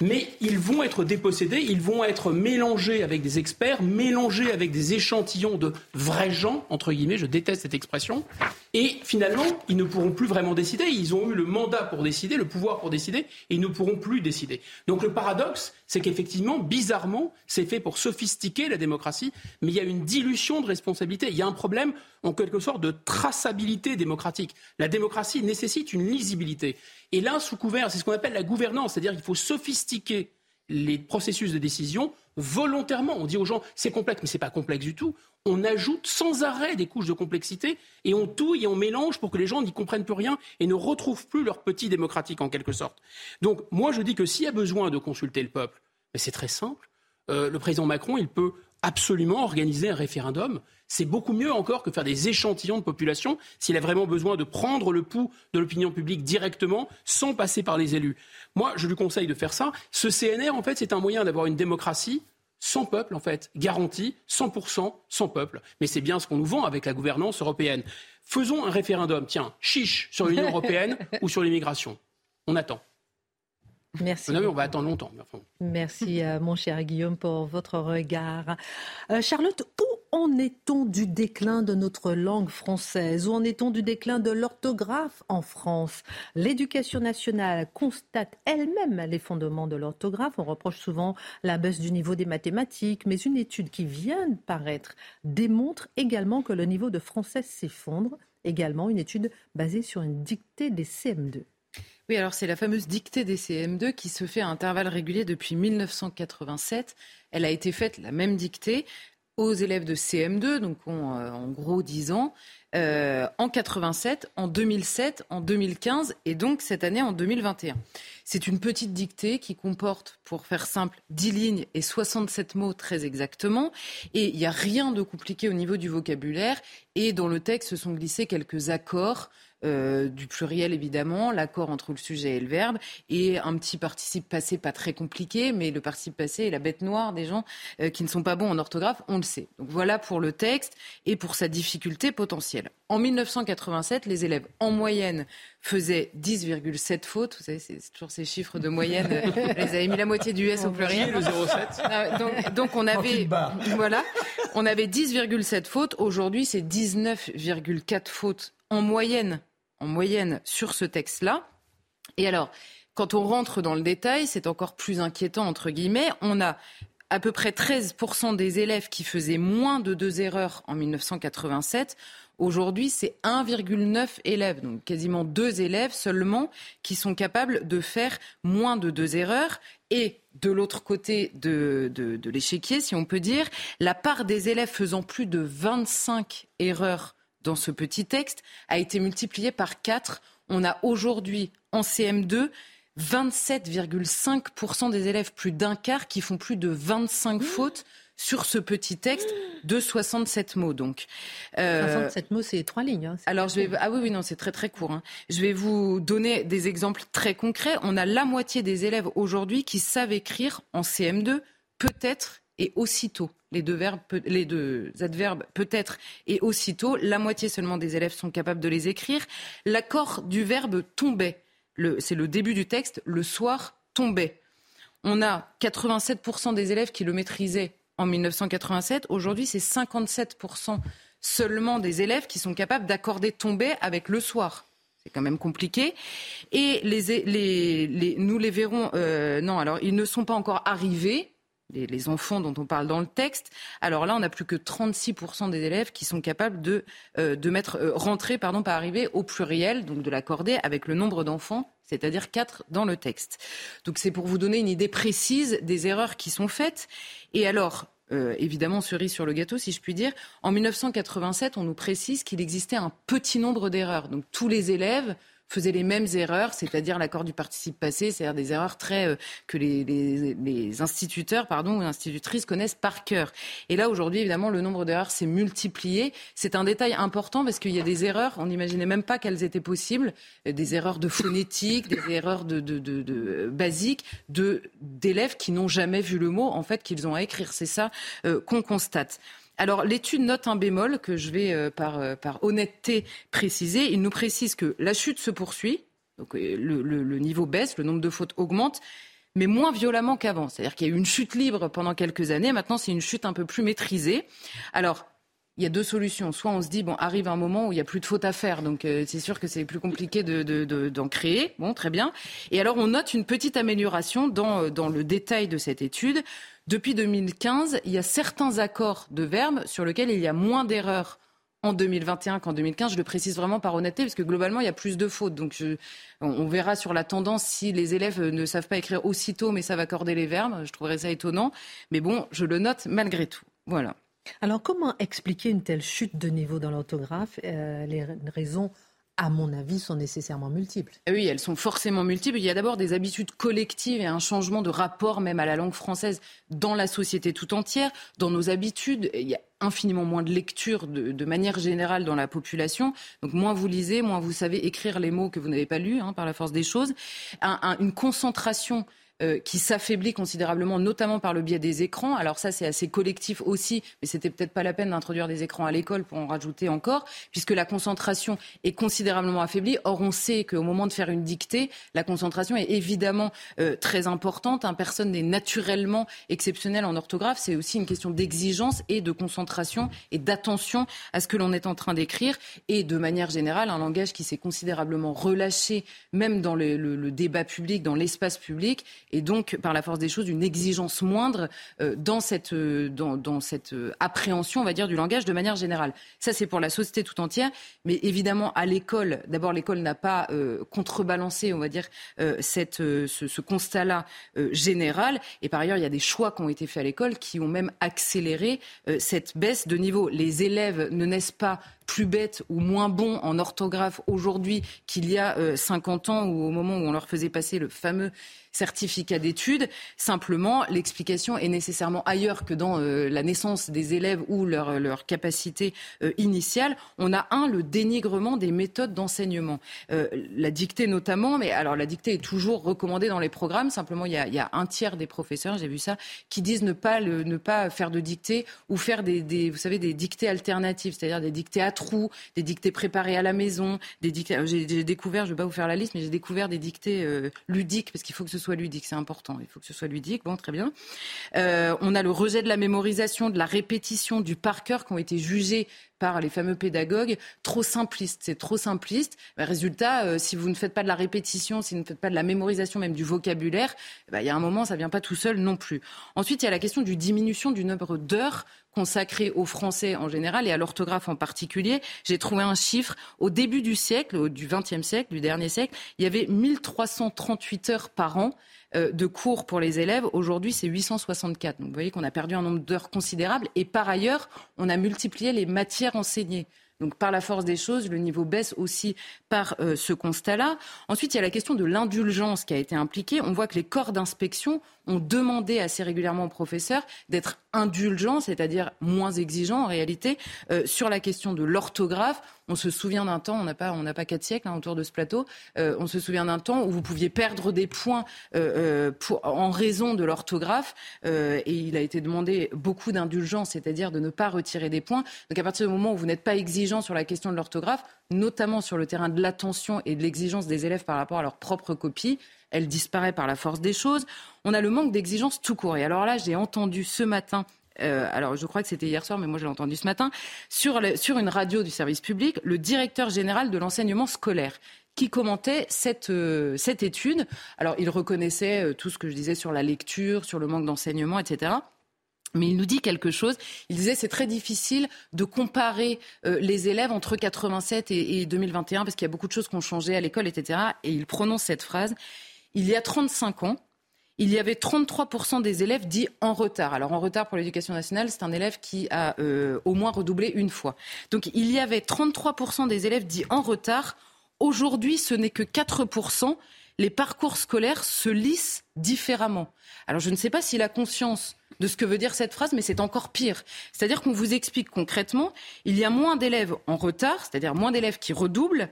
mais ils vont être dépossédés, ils vont être mélangés avec des experts, mélangés avec des échantillons de vrais gens, entre guillemets, je déteste cette expression, et finalement, ils ne pourront plus vraiment décider, ils ont eu le mandat pour décider, le pouvoir pour décider, et ils ne pourront plus décider. Donc le paradoxe, c'est qu'effectivement, bizarrement, c'est fait pour sophistiquer la démocratie, mais il y a une dilution de responsabilité, il y a un problème, en quelque sorte, de traçabilité démocratique. La démocratie nécessite une lisibilité. Là, sous couvert, c'est ce qu'on appelle la gouvernance, c'est-à-dire qu'il faut sophistiquer les processus de décision volontairement. On dit aux gens, c'est complexe, mais ce n'est pas complexe du tout. On ajoute sans arrêt des couches de complexité et on touille et on mélange pour que les gens n'y comprennent plus rien et ne retrouvent plus leur petit démocratique en quelque sorte. Donc moi je dis que s'il y a besoin de consulter le peuple, c'est très simple. Euh, le président Macron, il peut absolument organiser un référendum. C'est beaucoup mieux encore que faire des échantillons de population s'il a vraiment besoin de prendre le pouls de l'opinion publique directement sans passer par les élus. Moi, je lui conseille de faire ça. Ce CNR, en fait, c'est un moyen d'avoir une démocratie sans peuple, en fait, garantie 100% sans peuple. Mais c'est bien ce qu'on nous vend avec la gouvernance européenne. Faisons un référendum, tiens, chiche sur l'Union [laughs] européenne ou sur l'immigration. On attend. Merci. On va attendre longtemps. enfin, Merci, [laughs] euh, mon cher Guillaume, pour votre regard. Euh, Charlotte, où en est-on du déclin de notre langue française? Où en est-on du déclin de l'orthographe en France? L'éducation nationale constate elle-même les fondements de l'orthographe. On reproche souvent la baisse du niveau des mathématiques, mais une étude qui vient de paraître démontre également que le niveau de français s'effondre. Également une étude basée sur une dictée des CM2. Oui, alors c'est la fameuse dictée des CM2 qui se fait à intervalles réguliers depuis 1987. Elle a été faite, la même dictée, aux élèves de CM2, donc ont euh, en gros 10 ans, euh, en 87, en 2007, en 2015 et donc cette année en 2021. C'est une petite dictée qui comporte, pour faire simple, 10 lignes et 67 mots très exactement. Et il n'y a rien de compliqué au niveau du vocabulaire. Et dans le texte se sont glissés quelques accords euh, du pluriel évidemment, l'accord entre le sujet et le verbe, et un petit participe passé pas très compliqué, mais le participe passé est la bête noire des gens euh, qui ne sont pas bons en orthographe, on le sait. Donc voilà pour le texte et pour sa difficulté potentielle. En 1987, les élèves en moyenne faisaient 10,7 fautes. Vous savez, c'est toujours ces chiffres de moyenne. Ils avaient mis la moitié du S au pluriel. le 0,7. Ah, Donc, donc on avait, voilà, on avait 10,7 fautes. Aujourd'hui, c'est 19,4 fautes en moyenne, en moyenne sur ce texte-là. Et alors, quand on rentre dans le détail, c'est encore plus inquiétant entre guillemets. On a à peu près 13% des élèves qui faisaient moins de deux erreurs en 1987. Aujourd'hui, c'est 1,9 élèves, donc quasiment deux élèves seulement, qui sont capables de faire moins de deux erreurs. Et de l'autre côté de, de, de l'échiquier, si on peut dire, la part des élèves faisant plus de 25 erreurs dans ce petit texte a été multipliée par 4. On a aujourd'hui en CM2 27,5% des élèves, plus d'un quart, qui font plus de 25 fautes sur ce petit texte de 67 mots. Donc, Euh, 67 mots, c'est trois lignes. hein. Alors, je vais, ah oui, oui, non, c'est très, très court. hein. Je vais vous donner des exemples très concrets. On a la moitié des élèves aujourd'hui qui savent écrire en CM2, peut-être et aussitôt. Les deux verbes, les deux adverbes, peut-être et aussitôt. La moitié seulement des élèves sont capables de les écrire. L'accord du verbe tombait. C'est le début du texte. Le soir tombait. On a 87% des élèves qui le maîtrisaient en 1987. Aujourd'hui, c'est 57% seulement des élèves qui sont capables d'accorder tomber avec le soir. C'est quand même compliqué. Et nous les verrons. euh, non, alors ils ne sont pas encore arrivés. Les, enfants dont on parle dans le texte. Alors là, on n'a plus que 36% des élèves qui sont capables de, euh, de mettre euh, rentrer, pardon, pas arriver au pluriel, donc de l'accorder avec le nombre d'enfants, c'est-à-dire 4 dans le texte. Donc c'est pour vous donner une idée précise des erreurs qui sont faites. Et alors, euh, évidemment, cerise sur le gâteau, si je puis dire, en 1987, on nous précise qu'il existait un petit nombre d'erreurs. Donc tous les élèves faisaient les mêmes erreurs, c'est-à-dire l'accord du participe passé, c'est-à-dire des erreurs très euh, que les, les, les instituteurs, pardon, ou institutrices connaissent par cœur. Et là, aujourd'hui, évidemment, le nombre d'erreurs s'est multiplié. C'est un détail important parce qu'il y a des erreurs, on n'imaginait même pas qu'elles étaient possibles, des erreurs de phonétique, des erreurs de, de, de, de basiques, d'élèves qui n'ont jamais vu le mot, en fait, qu'ils ont à écrire. C'est ça euh, qu'on constate. Alors l'étude note un bémol que je vais euh, par, euh, par honnêteté préciser. Il nous précise que la chute se poursuit, donc euh, le, le- le niveau baisse, le nombre de fautes augmente, mais moins violemment qu'avant. C'est-à-dire qu'il y a eu une chute libre pendant quelques années, maintenant c'est une chute un peu plus maîtrisée. Alors il y a deux solutions. Soit on se dit, bon, arrive un moment où il n'y a plus de fautes à faire, donc euh, c'est sûr que c'est plus compliqué de, de- de- d'en créer. Bon, très bien. Et alors on note une petite amélioration dans, euh, dans le détail de cette étude. Depuis 2015, il y a certains accords de verbes sur lesquels il y a moins d'erreurs en 2021 qu'en 2015. Je le précise vraiment par honnêteté, parce que globalement, il y a plus de fautes. Donc, on, verra sur la tendance si les élèves ne savent pas écrire aussitôt, mais savent accorder les verbes. Je trouverais ça étonnant. Mais bon, je le note malgré tout. Voilà. Alors, comment expliquer une telle chute de niveau dans l'orthographe? Euh, Les ra- raisons, à mon avis, sont nécessairement multiples. Eh Oui, elles sont forcément multiples. Il y a d'abord des habitudes collectives et un changement de rapport même à la langue française dans la société tout entière, dans nos habitudes. Il y a infiniment moins de lecture de, manière générale dans la population. Donc moins vous lisez, moins vous savez écrire les mots que vous n'avez pas lus hein, par la force des choses. Un- un- une concentration euh, qui s'affaiblit considérablement, notamment par le biais des écrans. Alors ça, c'est assez collectif aussi, mais c'était peut-être pas la peine d'introduire des écrans à l'école pour en rajouter encore, puisque la concentration est considérablement affaiblie. Or, on sait qu'au moment de faire une dictée, la concentration est évidemment euh, très importante. Un personne n'est naturellement exceptionnel en orthographe. C'est aussi une question d'exigence et de concentration et d'attention à ce que l'on est en train d'écrire. Et de manière générale, un langage qui s'est considérablement relâché, même dans le débat public, dans l'espace public, et donc, par la force des choses, une exigence moindre euh, dans cette, euh, dans, dans cette euh, appréhension, on va dire, du langage de manière générale. Ça, c'est pour la société tout entière. Mais évidemment, à l'école, d'abord, l'école n'a pas euh, contrebalancé, on va dire, euh, cette, ce, ce constat-là euh, général. Et par ailleurs, il y a des choix qui ont été faits à l'école qui ont même accéléré cette baisse de niveau. Les élèves ne naissent pas plus bêtes ou moins bons en orthographe aujourd'hui qu'il y a euh, 50 ans ou au moment où on leur faisait passer le fameux certificat d'études. Simplement, l'explication est nécessairement ailleurs que dans euh, la naissance des élèves ou leur, leur capacité euh, initiale. On a un, le dénigrement des méthodes d'enseignement. Euh, la dictée notamment, mais alors la dictée est toujours recommandée dans les programmes. Simplement, il y a, un tiers des professeurs, j'ai vu ça, qui disent ne pas, ne pas faire de dictée ou faire des, vous savez, des dictées alternatives, c'est-à-dire des dictées à trous, des dictées préparées à la maison, des dictées. J'ai découvert, je ne vais pas vous faire la liste, mais j'ai découvert des dictées ludiques parce qu'il faut que ce soit ludique, c'est important. Il faut que ce soit ludique. Bon, très bien. Euh, on a le rejet de la mémorisation, de la répétition, du par cœur qui ont été jugés par les fameux pédagogues trop simpliste. C'est trop simpliste. Ben, résultat, euh, si vous ne faites pas de la répétition, si vous ne faites pas de la mémorisation même du vocabulaire, ben, il y a un moment, ça vient pas tout seul non plus. Ensuite, il y a la question du diminution du nombre d'heures consacrées au français en général et à l'orthographe en particulier. J'ai trouvé un chiffre. Au début du siècle, du XXe siècle, du dernier siècle, il y avait 1338 heures par an de cours pour les élèves. Aujourd'hui, c'est 864. Donc, vous voyez qu'on a perdu un nombre d'heures considérable. Et par ailleurs, on a multiplié les matières enseignées. Donc par la force des choses, le niveau baisse aussi par euh, ce constat-là. Ensuite, il y a la question de l'indulgence qui a été impliquée. On voit que les corps d'inspection ont demandé assez régulièrement aux professeurs d'être indulgents, c'est-à-dire moins exigeants en réalité, euh, sur la question de l'orthographe. On se souvient d'un temps, on n'a pas, quatre siècles hein, autour de ce plateau, euh, on se souvient d'un temps où vous pouviez perdre des points en raison de l'orthographe, et il a été demandé beaucoup d'indulgence, c'est-à-dire de ne pas retirer des points. Donc à partir du moment où vous n'êtes pas exigeant sur la question de l'orthographe, notamment sur le terrain de l'attention et de l'exigence des élèves par rapport à leur propre copie, elle disparaît par la force des choses. On a le manque d'exigence tout court. Et alors là, j'ai entendu ce matin euh, alors je crois que c'était hier soir, mais moi je l'ai entendu ce matin, sur, sur, une radio du service public, le directeur général de l'enseignement scolaire qui commentait cette, euh, cette étude. Alors il reconnaissait euh, tout ce que je disais sur la lecture, sur le manque d'enseignement, etc. Mais il nous dit quelque chose. Il disait c'est très difficile de comparer euh, les élèves entre 87 et, et 2021 parce qu'il y a beaucoup de choses qui ont changé à l'école, etc. Et il prononce cette phrase. Il y a 35 ans, il y avait 33% des élèves dits en retard. Alors en retard pour l'éducation nationale, c'est un élève qui a euh, au moins redoublé une fois. Donc il y avait 33% des élèves dits en retard. Aujourd'hui, ce n'est que 4%. Les parcours scolaires se lissent différemment. Alors je ne sais pas s'il a conscience de ce que veut dire cette phrase, mais c'est encore pire. C'est-à-dire qu'on vous explique concrètement, il y a moins d'élèves en retard, c'est-à-dire moins d'élèves qui redoublent,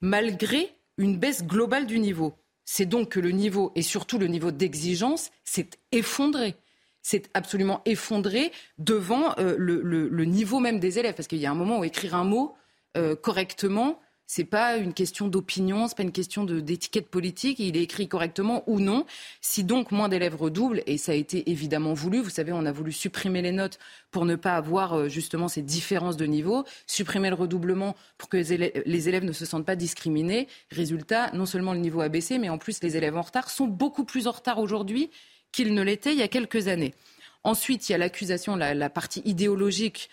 malgré une baisse globale du niveau c'est donc que le niveau, et surtout le niveau d'exigence, s'est effondré. C'est absolument effondré devant euh, le, le, niveau même des élèves. Parce qu'il y a un moment où écrire un mot euh, correctement, c'est pas une question d'opinion, c'est pas une question d'étiquette politique. Il est écrit correctement ou non. Si donc moins d'élèves redoublent, et ça a été évidemment voulu, vous savez, on a voulu supprimer les notes pour ne pas avoir euh, justement ces différences de niveau, supprimer le redoublement pour que les élèves, ne se sentent pas discriminés. Résultat, non seulement le niveau a baissé, mais en plus les élèves en retard sont beaucoup plus en retard aujourd'hui qu'ils ne l'étaient il y a quelques années. Ensuite, il y a l'accusation, la, la, partie idéologique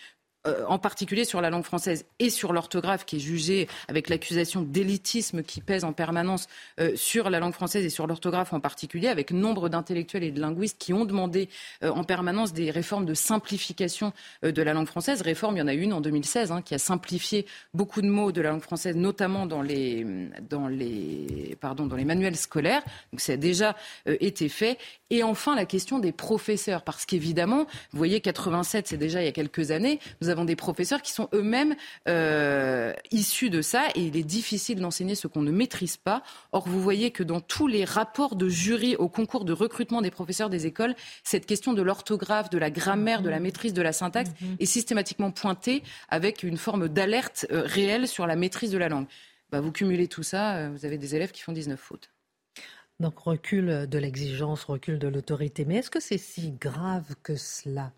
euh, en particulier sur la langue française et sur l'orthographe, qui est jugée avec l'accusation d'élitisme qui pèse en permanence euh, sur la langue française et sur l'orthographe en particulier, avec nombre d'intellectuels et de linguistes qui ont demandé euh, en permanence des réformes de simplification de la langue française. Réforme, il y en a une en 2016 hein, qui a simplifié beaucoup de mots de la langue française, notamment dans les, dans les, pardon, dans les manuels scolaires. Donc ça a déjà été fait. Et enfin, la question des professeurs, parce qu'évidemment, vous voyez, 87, c'est déjà il y a quelques années. Nous avons des professeurs qui sont eux-mêmes euh, issus de ça et il est difficile d'enseigner ce qu'on ne maîtrise pas. Or, vous voyez que dans tous les rapports de jury au concours de recrutement des professeurs des écoles, cette question de l'orthographe, de la grammaire, de la maîtrise de la syntaxe mm-hmm. est systématiquement pointée avec une forme d'alerte euh, réelle sur la maîtrise de la langue. Bah, vous cumulez tout ça, euh, vous avez des élèves qui font 19 fautes. Donc recul de l'exigence, recul de l'autorité. Mais est-ce que c'est si grave que cela?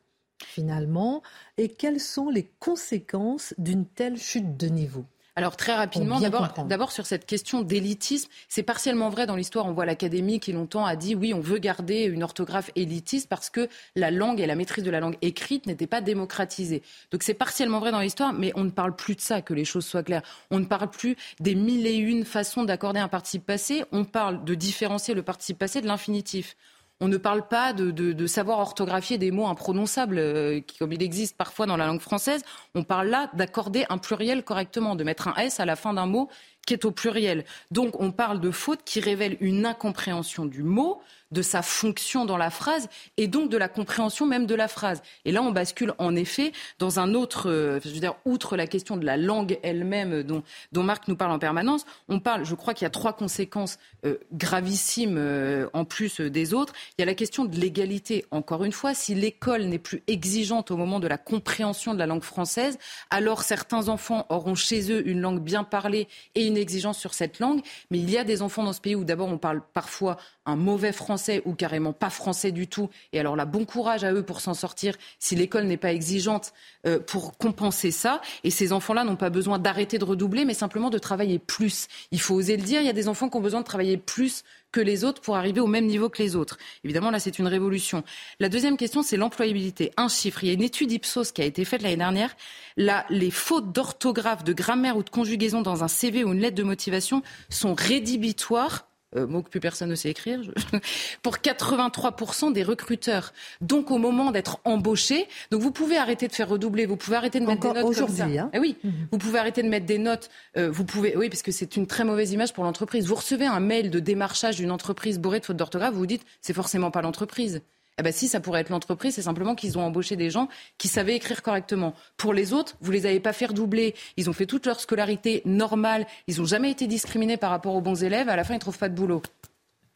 Finalement Et quelles sont les conséquences d'une telle chute de niveau? Alors très rapidement, d'abord sur cette question d'élitisme, c'est partiellement vrai dans l'histoire. On voit l'académie qui longtemps a dit oui, on veut garder une orthographe élitiste parce que la langue et la maîtrise de la langue écrite n'étaient pas démocratisées. Donc c'est partiellement vrai dans l'histoire, mais on ne parle plus de ça, que les choses soient claires. On ne parle plus des mille et une façons d'accorder un participe passé. On parle de différencier le participe passé de l'infinitif. On ne parle pas de, savoir orthographier des mots imprononçables, euh, comme il existe parfois dans la langue française. On parle là d'accorder un pluriel correctement, de mettre un S à la fin d'un mot qui est au pluriel. Donc on parle de faute qui révèle une incompréhension du mot, de sa fonction dans la phrase et donc de la compréhension même de la phrase. Et là, on bascule en effet dans un autre, euh, je veux dire, outre la question de la langue elle-même dont, Marc nous parle en permanence, on parle, je crois qu'il y a trois conséquences euh, gravissimes euh, en plus des autres. Il y a la question de l'égalité. Encore une fois, si l'école n'est plus exigeante au moment de la compréhension de la langue française, alors certains enfants auront chez eux une langue bien parlée et une exigence sur cette langue. Mais il y a des enfants dans ce pays où d'abord on parle parfois un mauvais français ou carrément pas français du tout. Et alors là, bon courage à eux pour s'en sortir si l'école n'est pas exigeante euh, pour compenser ça. Et ces enfants-là n'ont pas besoin d'arrêter de redoubler, mais simplement de travailler plus. Il faut oser le dire, il y a des enfants qui ont besoin de travailler plus que les autres pour arriver au même niveau que les autres. Évidemment, là, c'est une révolution. La deuxième question, c'est l'employabilité. Un chiffre. Il y a une étude Ipsos qui a été faite l'année dernière. Là, les fautes d'orthographe, de grammaire ou de conjugaison dans un CV ou une lettre de motivation sont rédhibitoires euh, mot que plus personne ne sait écrire, [laughs] pour 83% des recruteurs. Donc au moment d'être embauché, donc vous pouvez arrêter de faire redoubler, vous pouvez arrêter de mettre des notes aujourd'hui. Hein. Eh oui, mhm. vous pouvez arrêter de mettre des notes. Euh, vous pouvez, oui, parce que c'est une très mauvaise image pour l'entreprise. Vous recevez un mail de démarchage d'une entreprise bourrée de fautes d'orthographe, vous vous dites c'est forcément pas l'entreprise. Eh si, ça pourrait être l'entreprise, c'est simplement qu'ils ont embauché des gens qui savaient écrire correctement. Pour les autres, vous les avez pas fait doubler. Ils ont fait toute leur scolarité normale. Ils n'ont jamais été discriminés par rapport aux bons élèves. À la fin, ils trouvent pas de boulot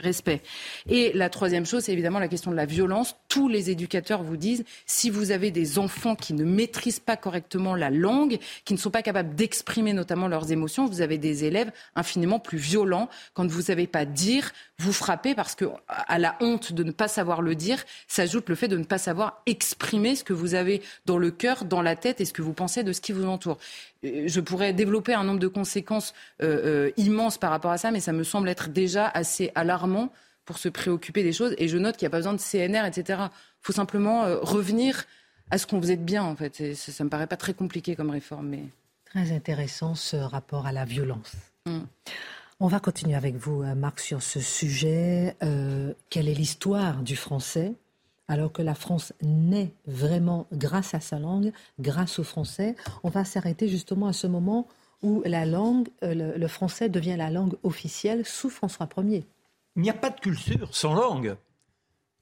respect. Et la troisième chose, c'est évidemment la question de la violence. Tous les éducateurs vous disent, si vous avez des enfants qui ne maîtrisent pas correctement la langue, qui ne sont pas capables d'exprimer notamment leurs émotions, vous avez des élèves infiniment plus violents. Quand vous ne savez pas dire, vous frappez parce que à la honte de ne pas savoir le dire s'ajoute le fait de ne pas savoir exprimer ce que vous avez dans le cœur, dans la tête et ce que vous pensez de ce qui vous entoure. Euh, je pourrais développer un nombre de conséquences euh, euh, immenses par rapport à ça, mais ça me semble être déjà assez alarmant pour se préoccuper des choses. Et je note qu'il n'y a pas besoin de CNR, etc. Il faut simplement revenir à ce qu'on faisait de bien, en fait. ça ne me paraît pas très compliqué comme réforme. Mais... Très intéressant ce rapport à la violence. Mm. On va continuer avec vous, Marc, sur ce sujet. quelle est l'histoire du français alors que la France naît vraiment grâce à sa langue, grâce au français. On va s'arrêter justement à ce moment où la langue, euh, le, français devient la langue officielle sous François Ier. Il n'y a pas de culture sans langue.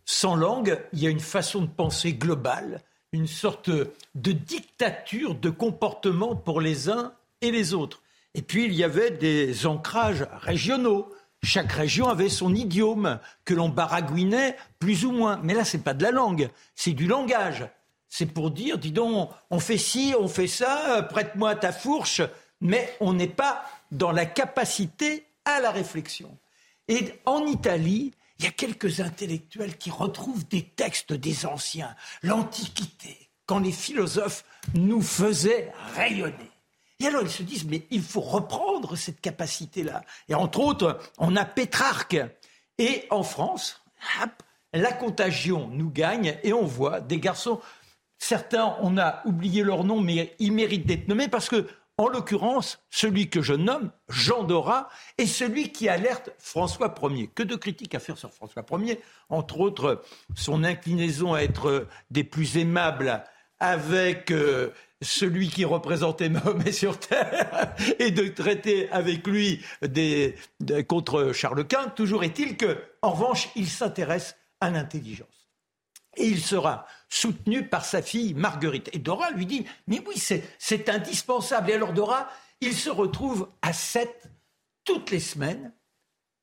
Sans langue, il y a une façon de penser globale, une sorte de dictature de comportement pour les uns et les autres. Et puis il y avait des ancrages régionaux. Chaque région avait son idiome que l'on baragouinait plus ou moins. Mais là, c'est pas de la langue, c'est du langage. C'est pour dire, dis donc, on fait ci, on fait ça, prête-moi ta fourche, mais on n'est pas dans la capacité à la réflexion. Et en Italie, il y a quelques intellectuels qui retrouvent des textes des anciens, l'Antiquité, quand les philosophes nous faisaient rayonner. Et alors ils se disent, mais il faut reprendre cette capacité-là. Et entre autres, on a Pétrarque. Et en France, la contagion nous gagne et on voit des garçons, certains, on a oublié leur nom, mais ils méritent d'être nommés parce que, en l'occurrence, celui que je nomme, Jean Dora, est celui qui alerte François Ier. Que de critiques à faire sur François Ier, entre autres son inclinaison à être des plus aimables avec euh, celui qui représentait Mahomet sur terre [laughs] et de traiter avec lui des, contre Charles Quint. Toujours est-il que, en revanche, il s'intéresse à l'intelligence. Et il sera soutenu par sa fille Marguerite. Et Dora lui dit, mais oui, c'est indispensable. Et alors Dora, il se retrouve à 7 toutes les semaines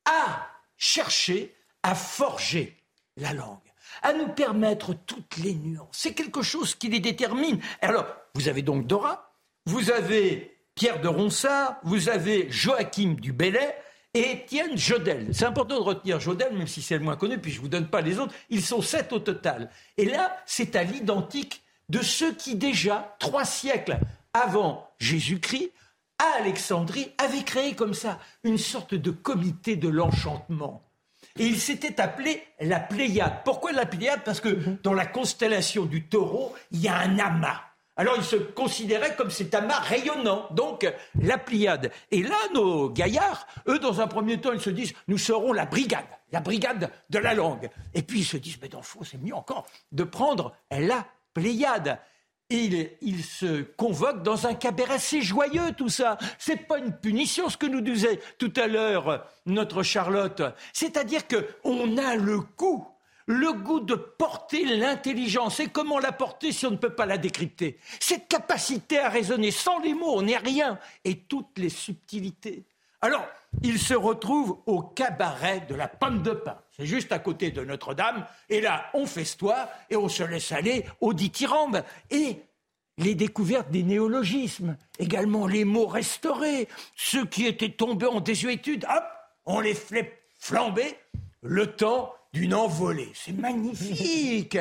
à chercher, à forger la langue, à nous permettre toutes les nuances. C'est quelque chose qui les détermine. Alors, vous avez donc Dora, vous avez Pierre de Ronsard, vous avez Joachim du Bellay, et Étienne Jodel. C'est important de retenir Jodel, même si c'est le moins connu, puis je ne vous donne pas les autres. Ils sont sept au total. Et là, c'est à l'identique de ceux qui déjà, trois siècles avant Jésus-Christ, à Alexandrie, avaient créé comme ça une sorte de comité de l'enchantement. Et il s'était appelé la Pléiade. Pourquoi la Pléiade? Parce que mhm. dans la constellation du taureau, il y a un amas. Alors il se considérait comme cet amas rayonnant, donc la Pléiade. Et là, nos gaillards, eux, dans un premier temps, ils se disent, nous serons la brigade, la brigade de la langue. Et puis ils se disent, mais dans le fond, c'est mieux encore de prendre la Pléiade. Ils, se convoquent dans un cabaret. C'est joyeux tout ça. C'est pas une punition ce que nous disait tout à l'heure notre Charlotte. C'est-à-dire qu'on a le coup le goût de porter l'intelligence. Et comment la porter si on ne peut pas la décrypter? Cette capacité à raisonner sans les mots, on n'est rien, et toutes les subtilités. Alors, il se retrouve au cabaret de la pomme de pain. C'est juste à côté de Notre-Dame. Et là, on festoie et on se laisse aller au dithyrambe. Et les découvertes des néologismes, également les mots restaurés, ceux qui étaient tombés en désuétude, hop, on les fait flamber. Le temps d'une envolée. C'est magnifique.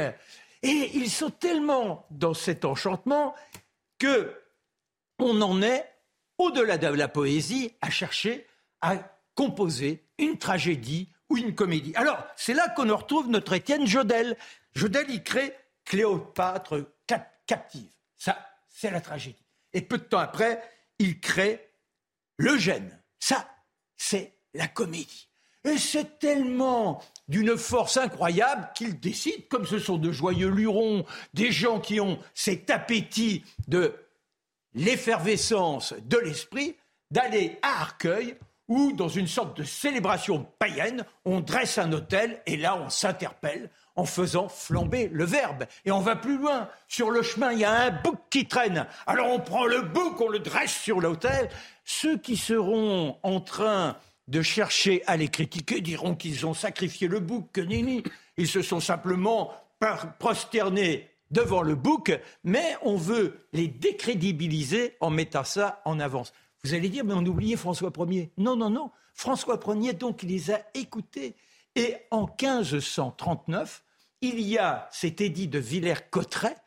Et ils sont tellement dans cet enchantement que on en est, au-delà de la poésie, à chercher à composer une tragédie ou une comédie. Alors, c'est là qu'on retrouve notre Étienne Jodel. Jodel, il crée Cléopâtre captive. Ça, c'est la tragédie. Et peu de temps après, il crée Le Gène. Ça, c'est la comédie. Et c'est tellement d'une force incroyable qu'ils décident, comme ce sont de joyeux lurons, des gens qui ont cet appétit de l'effervescence de l'esprit, d'aller à Arcueil, où, dans une sorte de célébration païenne, on dresse un hôtel et là on s'interpelle en faisant flamber le verbe. Et on va plus loin. Sur le chemin, il y a un bouc qui traîne. Alors on prend le bouc, on le dresse sur l'hôtel. Ceux qui seront en train de chercher à les critiquer diront qu'ils ont sacrifié le bouc, que nini. Ils se sont simplement prosternés devant le bouc, mais on veut les décrédibiliser en mettant ça en avance. Vous allez dire, mais on oubliait François Ier. Non, non, non. François Ier, donc, il les a écoutés. Et en 1539, il y a cet édit de Villers-Cotterêts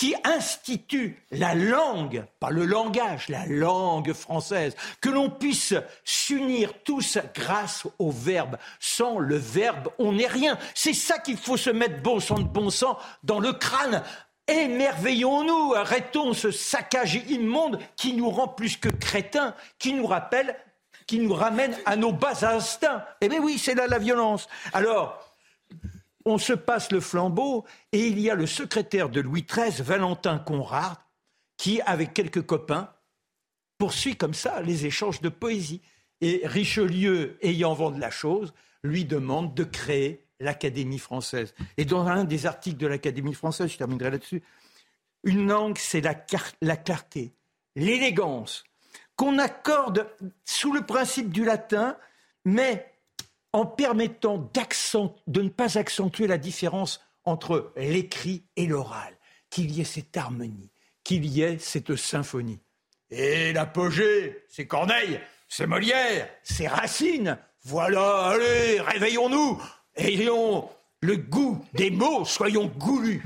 qui institue la langue, pas le langage, la langue française, que l'on puisse s'unir tous grâce au verbe. Sans le verbe, on n'est rien. C'est ça qu'il faut se mettre bon sang de bon sang dans le crâne. Émerveillons-nous, arrêtons ce saccage immonde qui nous rend plus que crétins, qui nous rappelle, qui nous ramène à nos bas instincts. Eh bien oui, c'est là la violence. Alors, on se passe le flambeau et il y a le secrétaire de Louis XIII, Valentin Conrad, qui, avec quelques copains, poursuit comme ça les échanges de poésie. Et Richelieu, ayant vent de la chose, lui demande de créer l'Académie française. Et dans un des articles de l'Académie française, je terminerai là-dessus, une langue, c'est la clarté, l'élégance, qu'on accorde sous le principe du latin, mais en permettant de ne pas accentuer la différence entre l'écrit et l'oral, qu'il y ait cette harmonie, qu'il y ait cette symphonie. Et l'apogée, c'est Corneille, c'est Molière, c'est Racine. Voilà, allez, réveillons-nous, ayons le goût des mots, soyons goulus.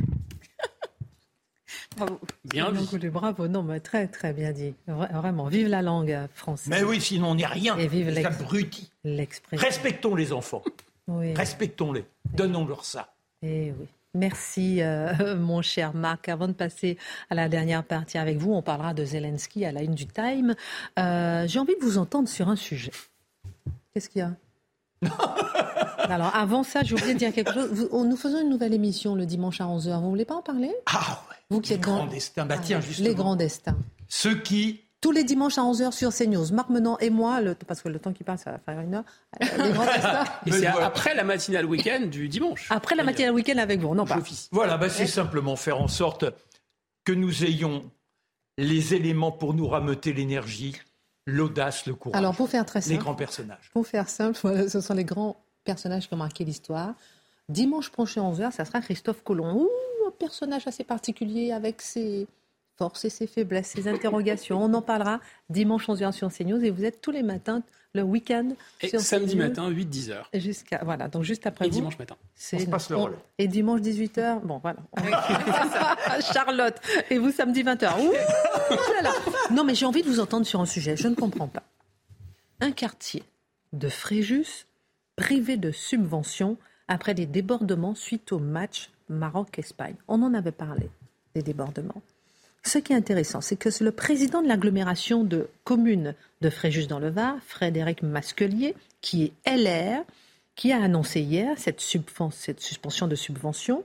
Bravo. Bien dit. Bravo, non, mais très très bien dit. Vraiment, vive la langue française. Mais oui, sinon on n'est rien. Et vive l'abruti. Respectons les enfants. Respectons-les. Donnons-leur ça. Et eh oui. Merci, euh, [laughs] mon cher Marc. Avant de passer à la dernière partie avec vous, on parlera de Zelensky à la une du Time. Euh, j'ai envie de vous entendre sur un sujet. Qu'est-ce qu'il y a? [laughs] Alors, avant ça, j'ai oublié de dire quelque chose. nous faisons une nouvelle émission le dimanche à 11h. Vous ne voulez pas en parler? Ah Vous qui les êtes grands destins. Bah, tiens, ah, Les grands destins. Ceux qui tous les dimanches à 11h sur CNews. Marc Menant et moi, le, parce que le temps qui passe, ça va faire une heure. Euh, les grands [laughs] stars. Et c'est après la matinale week-end du dimanche. Après la matinale week-end avec vous, non pas. Voilà, bah, c'est simplement faire en sorte que nous ayons les éléments pour nous rameuter l'énergie, l'audace, le courage. Alors pour faire très simple, les grands personnages. Pour faire simple, [laughs] voilà, ce sont les grands personnages qui ont marqué l'histoire. Dimanche prochain 11h, ça sera Christophe Colomb. Ouh, un personnage assez particulier avec ses forces et ses faiblesses, ses interrogations. On en parlera dimanche 11h sur CNews et vous êtes tous les matins, le week-end. Et samedi matin, 8-10 h Jusqu'à, voilà, donc juste après et vous. dimanche matin. On se passe le relais. Et dimanche 18h, bon voilà. [laughs] Charlotte. Et vous samedi 20h. Ouh, voilà. Non mais j'ai envie de vous entendre sur un sujet, je ne comprends pas. Un quartier de Fréjus privé de subventions après des débordements suite au match Maroc-Espagne. On en avait parlé, des débordements. Ce qui est intéressant, c'est que le président de l'agglomération de communes de Fréjus dans le Var, Frédéric Masquelier, qui est LR, qui a annoncé hier cette, cette suspension de subvention.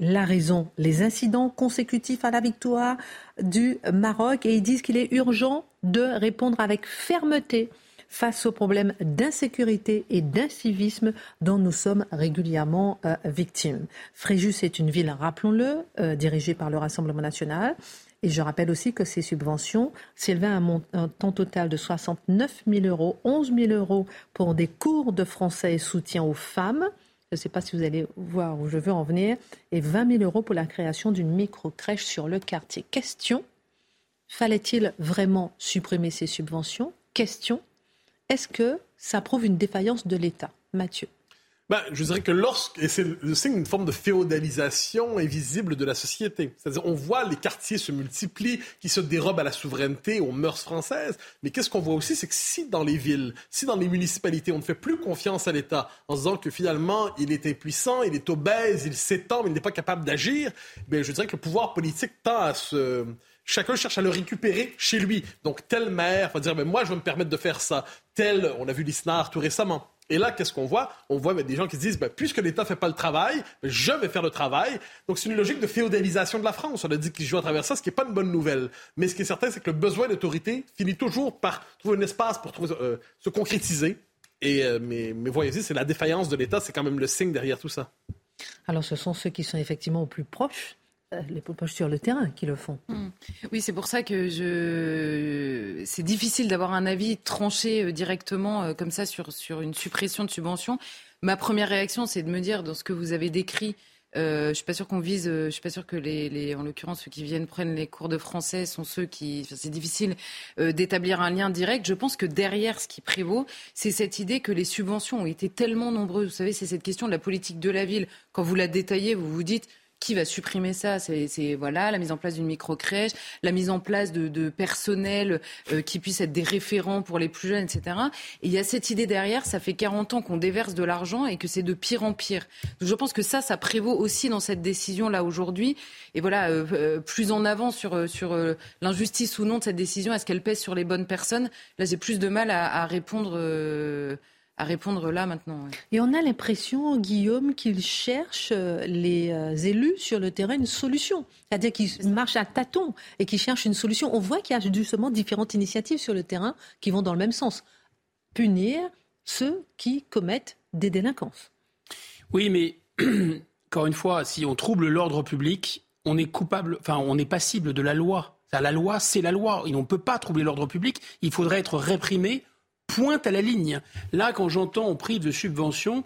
La raison, les incidents consécutifs à la victoire du Maroc, et ils disent qu'il est urgent de répondre avec fermeté face aux problèmes d'insécurité et d'incivisme dont nous sommes régulièrement euh, victimes. Fréjus est une ville, rappelons-le, euh, dirigée par le Rassemblement national. Et je rappelle aussi que ces subventions s'élevaient à un montant total de 69 000 euros, 11 000 euros pour des cours de français et soutien aux femmes. Je ne sais pas si vous allez voir où je veux en venir. Et 20 000 euros pour la création d'une micro-crèche sur le quartier. Question, fallait-il vraiment supprimer ces subventions? Question, est-ce que ça prouve une défaillance de l'État Mathieu? Ben, je dirais que lorsque, et c'est le signe d'une forme de féodalisation invisible de la société. C'est-à-dire, on voit les quartiers se multiplient, qui se dérobent à la souveraineté, aux mœurs françaises. Mais qu'est-ce qu'on voit aussi, c'est que si dans les villes, si dans les municipalités, on ne fait plus confiance à l'État en se disant que finalement, il est impuissant, il est obèse, il s'étend, mais il n'est pas capable d'agir, ben, je dirais que le pouvoir politique tend à se, chacun cherche à le récupérer chez lui. Donc, tel maire va dire, mais moi, je vais me permettre de faire ça. Tel, on a vu l'ISNAR tout récemment. Et là, qu'est-ce qu'on voit? On voit des gens qui se disent, ben, puisque l'État ne fait pas le travail, ben, je vais faire le travail. Donc, c'est une logique de féodalisation de la France. On a dit qu'ils jouent à travers ça, ce qui n'est pas une bonne nouvelle. Mais ce qui est certain, c'est que le besoin d'autorité finit toujours par trouver un espace pour euh, se concrétiser. Et, euh, mais, mais voyez c'est la défaillance de l'État, c'est quand même le signe derrière tout ça. Alors, ce sont ceux qui sont effectivement au plus proches euh, les poches sur le terrain qui le font. Mmh. Oui, c'est pour ça que je... c'est difficile d'avoir un avis tranché euh, directement euh, comme ça sur, sur une suppression de subventions. Ma première réaction, c'est de me dire, dans ce que vous avez décrit, euh, je suis pas sûr qu'on vise, je suis pas sûr que les, en l'occurrence ceux qui viennent prennent les cours de français sont ceux qui, c'est difficile d'établir un lien direct. Je pense que derrière, ce qui prévaut, c'est cette idée que les subventions ont été tellement nombreuses. Vous savez, c'est cette question de la politique de la ville. Quand vous la détaillez, vous vous dites qui va supprimer ça? C'est voilà la mise en place d'une micro-crèche, la mise en place de, de personnel euh, qui puisse être des référents pour les plus jeunes, etc. Et il y a cette idée derrière, ça fait 40 ans qu'on déverse de l'argent et que c'est de pire en pire. Donc je pense que ça, ça prévaut aussi dans cette décision-là aujourd'hui. Et voilà, euh, euh, plus en avant sur, sur l'injustice ou non de cette décision, est-ce qu'elle pèse sur les bonnes personnes? Là, j'ai plus de mal à, à répondre à répondre là maintenant. Et on a l'impression, Guillaume, qu'il cherche euh, les euh, élus sur le terrain une solution. C'est-à-dire qu'ils marchent à tâtons et qu'ils cherchent une solution. On voit qu'il y a justement différentes initiatives sur le terrain qui vont dans le même sens. Punir ceux qui commettent des délinquances. Oui, mais [clears throat] encore une fois, si on trouble l'ordre public, on est coupable, enfin, on est passible de la loi. La loi, c'est la loi. Et on ne peut pas troubler l'ordre public. Il faudrait être réprimé pointe à la ligne. Là, quand j'entends on prive de subventions,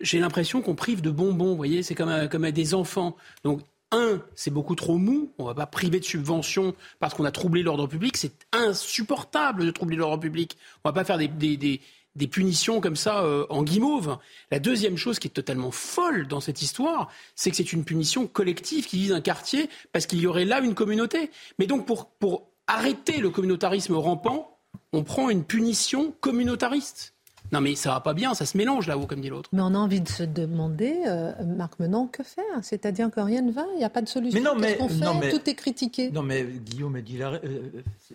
j'ai l'impression qu'on prive de bonbons. Vous voyez, c'est comme à, comme des enfants. Donc, un, c'est beaucoup trop mou. On ne va pas priver de subventions parce qu'on a troublé l'ordre public. C'est insupportable de troubler l'ordre public. On ne va pas faire des, des, des, punitions comme ça euh, en guimauve. La deuxième chose qui est totalement folle dans cette histoire, c'est que c'est une punition collective qui vise un quartier parce qu'il y aurait là une communauté. Mais donc, pour, pour arrêter le communautarisme rampant, on prend une punition communautariste. Non, mais ça va pas bien, ça se mélange là-haut, comme dit l'autre. Mais on a envie de se demander, euh, Marc Menon, que faire? C'est-à-dire que rien ne va, il n'y a pas de solution? Mais non, mais, non, mais Tout est critiqué. Non, mais Guillaume a dit, euh,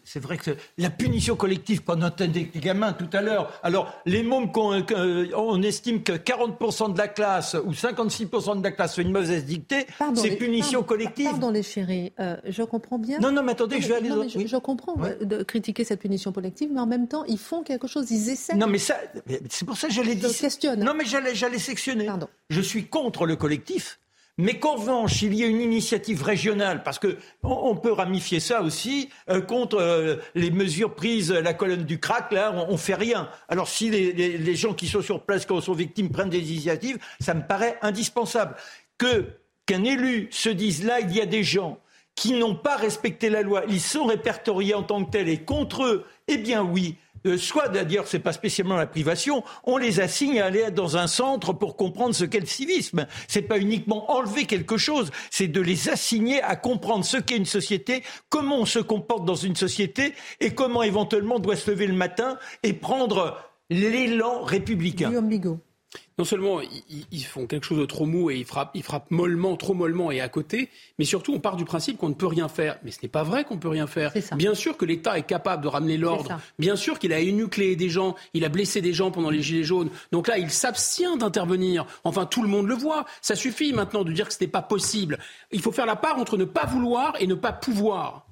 c'est vrai que la punition collective, pendant des gamins tout à l'heure, alors les mômes, on, estime que 40% de la classe ou 56% de la classe fait une mauvaise dictée, c'est punition collective. Pardon les chéris, euh, je comprends bien. Non, non, mais attendez, je vais aller... Non, je, je, comprends de critiquer cette punition collective, mais en même temps, ils font quelque chose, ils essaient. Non, mais ça, c'est pour ça que j'allais dire. Non, mais j'allais sectionner. Je suis contre le collectif. Mais qu'en revanche, il y ait une initiative régionale, parce que on, peut ramifier ça aussi euh, contre euh, les mesures prises, la colonne du crack, là, on, ne fait rien. Alors si les, gens qui sont sur place quand ils sont victimes prennent des initiatives, ça me paraît indispensable. Que qu'un élu se dise là, il y a des gens qui n'ont pas respecté la loi, ils sont répertoriés en tant que tels et contre eux, eh bien oui, euh, soit d'ailleurs c'est pas spécialement la privation, on les assigne à aller dans un centre pour comprendre ce qu'est le civisme. C'est pas uniquement enlever quelque chose, c'est de les assigner à comprendre ce qu'est une société, comment on se comporte dans une société et comment éventuellement on doit se lever le matin et prendre l'élan républicain non seulement ils, font quelque chose de trop mou et ils frappent, ils frappent mollement, trop mollement et à côté, mais surtout on part du principe qu'on ne peut rien faire. Mais ce n'est pas vrai qu'on peut rien faire. Bien sûr que l'État est capable de ramener l'ordre. Bien sûr qu'il a énucléé des gens, il a blessé des gens pendant les Gilets jaunes. Donc là, il s'abstient d'intervenir. Enfin, tout le monde le voit. Ça suffit maintenant de dire que ce n'est pas possible. Il faut faire la part entre ne pas vouloir et ne pas pouvoir.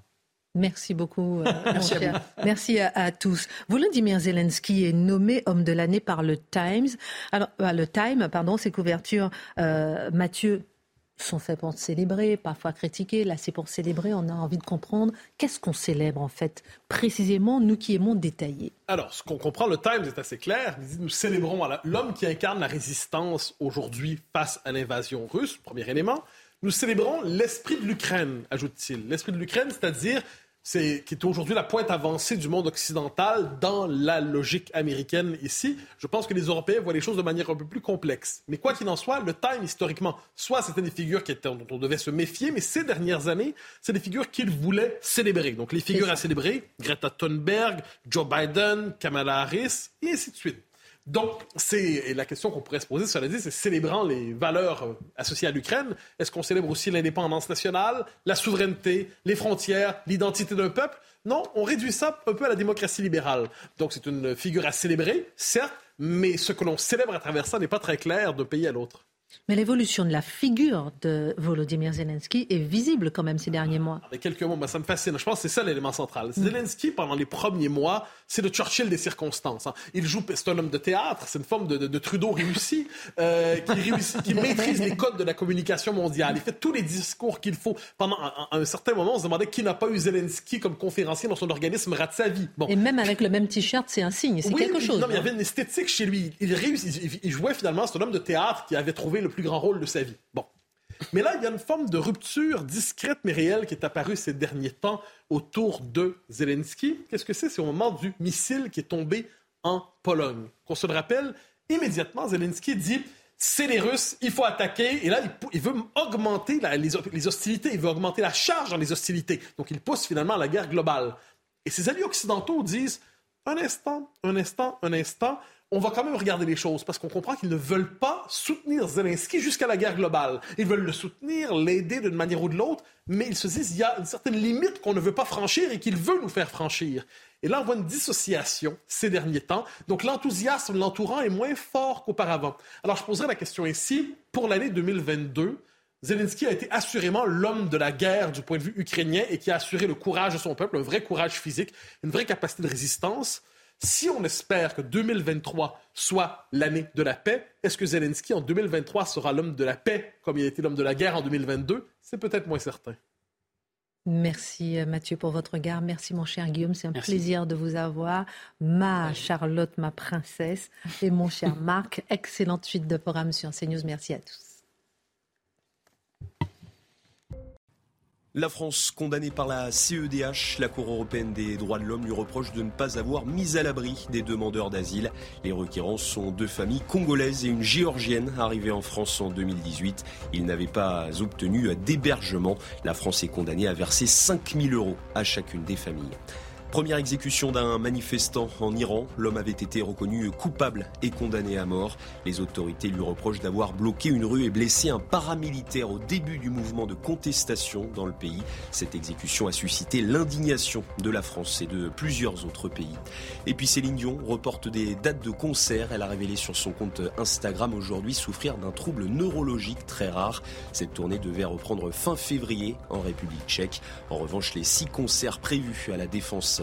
Merci beaucoup, euh, [laughs] Merci, À Merci à, tous. Volodymyr Zelensky est nommé homme de l'année par le Times. Alors, euh, le Time, pardon, ses couvertures, euh, Mathieu, sont faites pour célébrer, parfois critiquer. Là, c'est pour célébrer. On a envie de comprendre qu'est-ce qu'on célèbre en fait, précisément nous qui aimons détailler. Alors, ce qu'on comprend, le Times est assez clair. Il dit nous célébrons l'homme qui incarne la résistance aujourd'hui face à l'invasion russe. Premier élément. Nous célébrons l'esprit de l'Ukraine, ajoute-t-il. L'esprit de l'Ukraine, c'est-à-dire c'est, qui est aujourd'hui la pointe avancée du monde occidental dans la logique américaine ici. Je pense que les Européens voient les choses de manière un peu plus complexe. Mais quoi qu'il en soit, le Time, historiquement, soit c'était des figures qui étaient, dont on devait se méfier, mais ces dernières années, c'est des figures qu'il voulait célébrer. Donc les figures à célébrer, Greta Thunberg, Joe Biden, Kamala Harris, et ainsi de suite. Donc, c'est la question qu'on pourrait se poser, cela dit, c'est célébrant les valeurs euh, associées à l'Ukraine, est-ce qu'on célèbre aussi l'indépendance nationale, la souveraineté, les frontières, l'identité d'un peuple? Non, on réduit ça un peu à la démocratie libérale. Donc, c'est une figure à célébrer, certes, mais ce que l'on célèbre à travers ça n'est pas très clair d'un pays à l'autre. Mais l'évolution de la figure de Volodymyr Zelensky est visible quand même ces derniers mois. Mais quelques mots, ça me fascine. Je pense que c'est ça l'élément central. Mm. Zelensky, pendant les premiers mois, c'est le Churchill des circonstances. Hein. Il joue, c'est un homme de théâtre, c'est une forme de, Trudeau réussi, [laughs] euh, qui, réussit, qui maîtrise les codes de la communication mondiale. Il fait tous les discours qu'il faut. Pendant un, certain moment, on se demandait qui n'a pas eu Zelensky comme conférencier dans son organisme rate sa vie. Bon. Et même avec le même t-shirt, c'est un signe, c'est quelque chose. Non, mais il y avait une esthétique chez lui. Il, réussit, il jouait finalement, c'est un homme de théâtre qui avait trouvé le plus grand rôle de sa vie. Bon. Mais là, il y a une forme de rupture discrète mais réelle qui est apparue ces derniers temps autour de Zelensky. Qu'est-ce que c'est? C'est au moment du missile qui est tombé en Pologne. Qu'on se le rappelle, immédiatement, Zelensky dit c'est les Russes, il faut attaquer. Et là, il, veut augmenter les, hostilités, il veut augmenter la charge dans les hostilités. Donc, il pousse finalement à la guerre globale. Et ses alliés occidentaux disent un instant, un instant, un instant on va quand même regarder les choses parce qu'on comprend qu'ils ne veulent pas soutenir Zelensky jusqu'à la guerre globale. Ils veulent le soutenir, l'aider d'une manière ou de l'autre, mais ils se disent qu'il y a une certaine limite qu'on ne veut pas franchir et qu'il veut nous faire franchir. Et là, on voit une dissociation ces derniers temps. Donc l'enthousiasme l'entourant est moins fort qu'auparavant. Alors je poserai la question ici, pour l'année 2022, Zelensky a été assurément l'homme de la guerre du point de vue ukrainien et qui a assuré le courage de son peuple, un vrai courage physique, une vraie capacité de résistance. Si on espère que 2023 soit l'année de la paix, est-ce que Zelensky en 2023 sera l'homme de la paix comme il a été l'homme de la guerre en 2022 C'est peut-être moins certain. Merci euh, Mathieu pour votre regard. Merci mon cher Guillaume. C'est un plaisir de vous avoir. Ma Charlotte, ma princesse et mon cher [laughs] Marc. Excellente suite de programme sur CNews. Merci à tous. La France, condamnée par la CEDH, la Cour européenne des droits de l'homme lui reproche de ne pas avoir mis à l'abri des demandeurs d'asile. Les requérants sont deux familles congolaises et une géorgienne arrivées en France en 2018. Ils n'avaient pas obtenu d'hébergement. La France est condamnée à verser 5000 euros à chacune des familles. Première exécution d'un manifestant en Iran. L'homme avait été reconnu coupable et condamné à mort. Les autorités lui reprochent d'avoir bloqué une rue et blessé un paramilitaire au début du mouvement de contestation dans le pays. Cette exécution a suscité l'indignation de la France et de plusieurs autres pays. Et puis Céline Dion reporte des dates de concert. Elle a révélé sur son compte Instagram aujourd'hui souffrir d'un trouble neurologique très rare. Cette tournée devait reprendre fin février en République tchèque. En revanche, les six concerts prévus à la Défense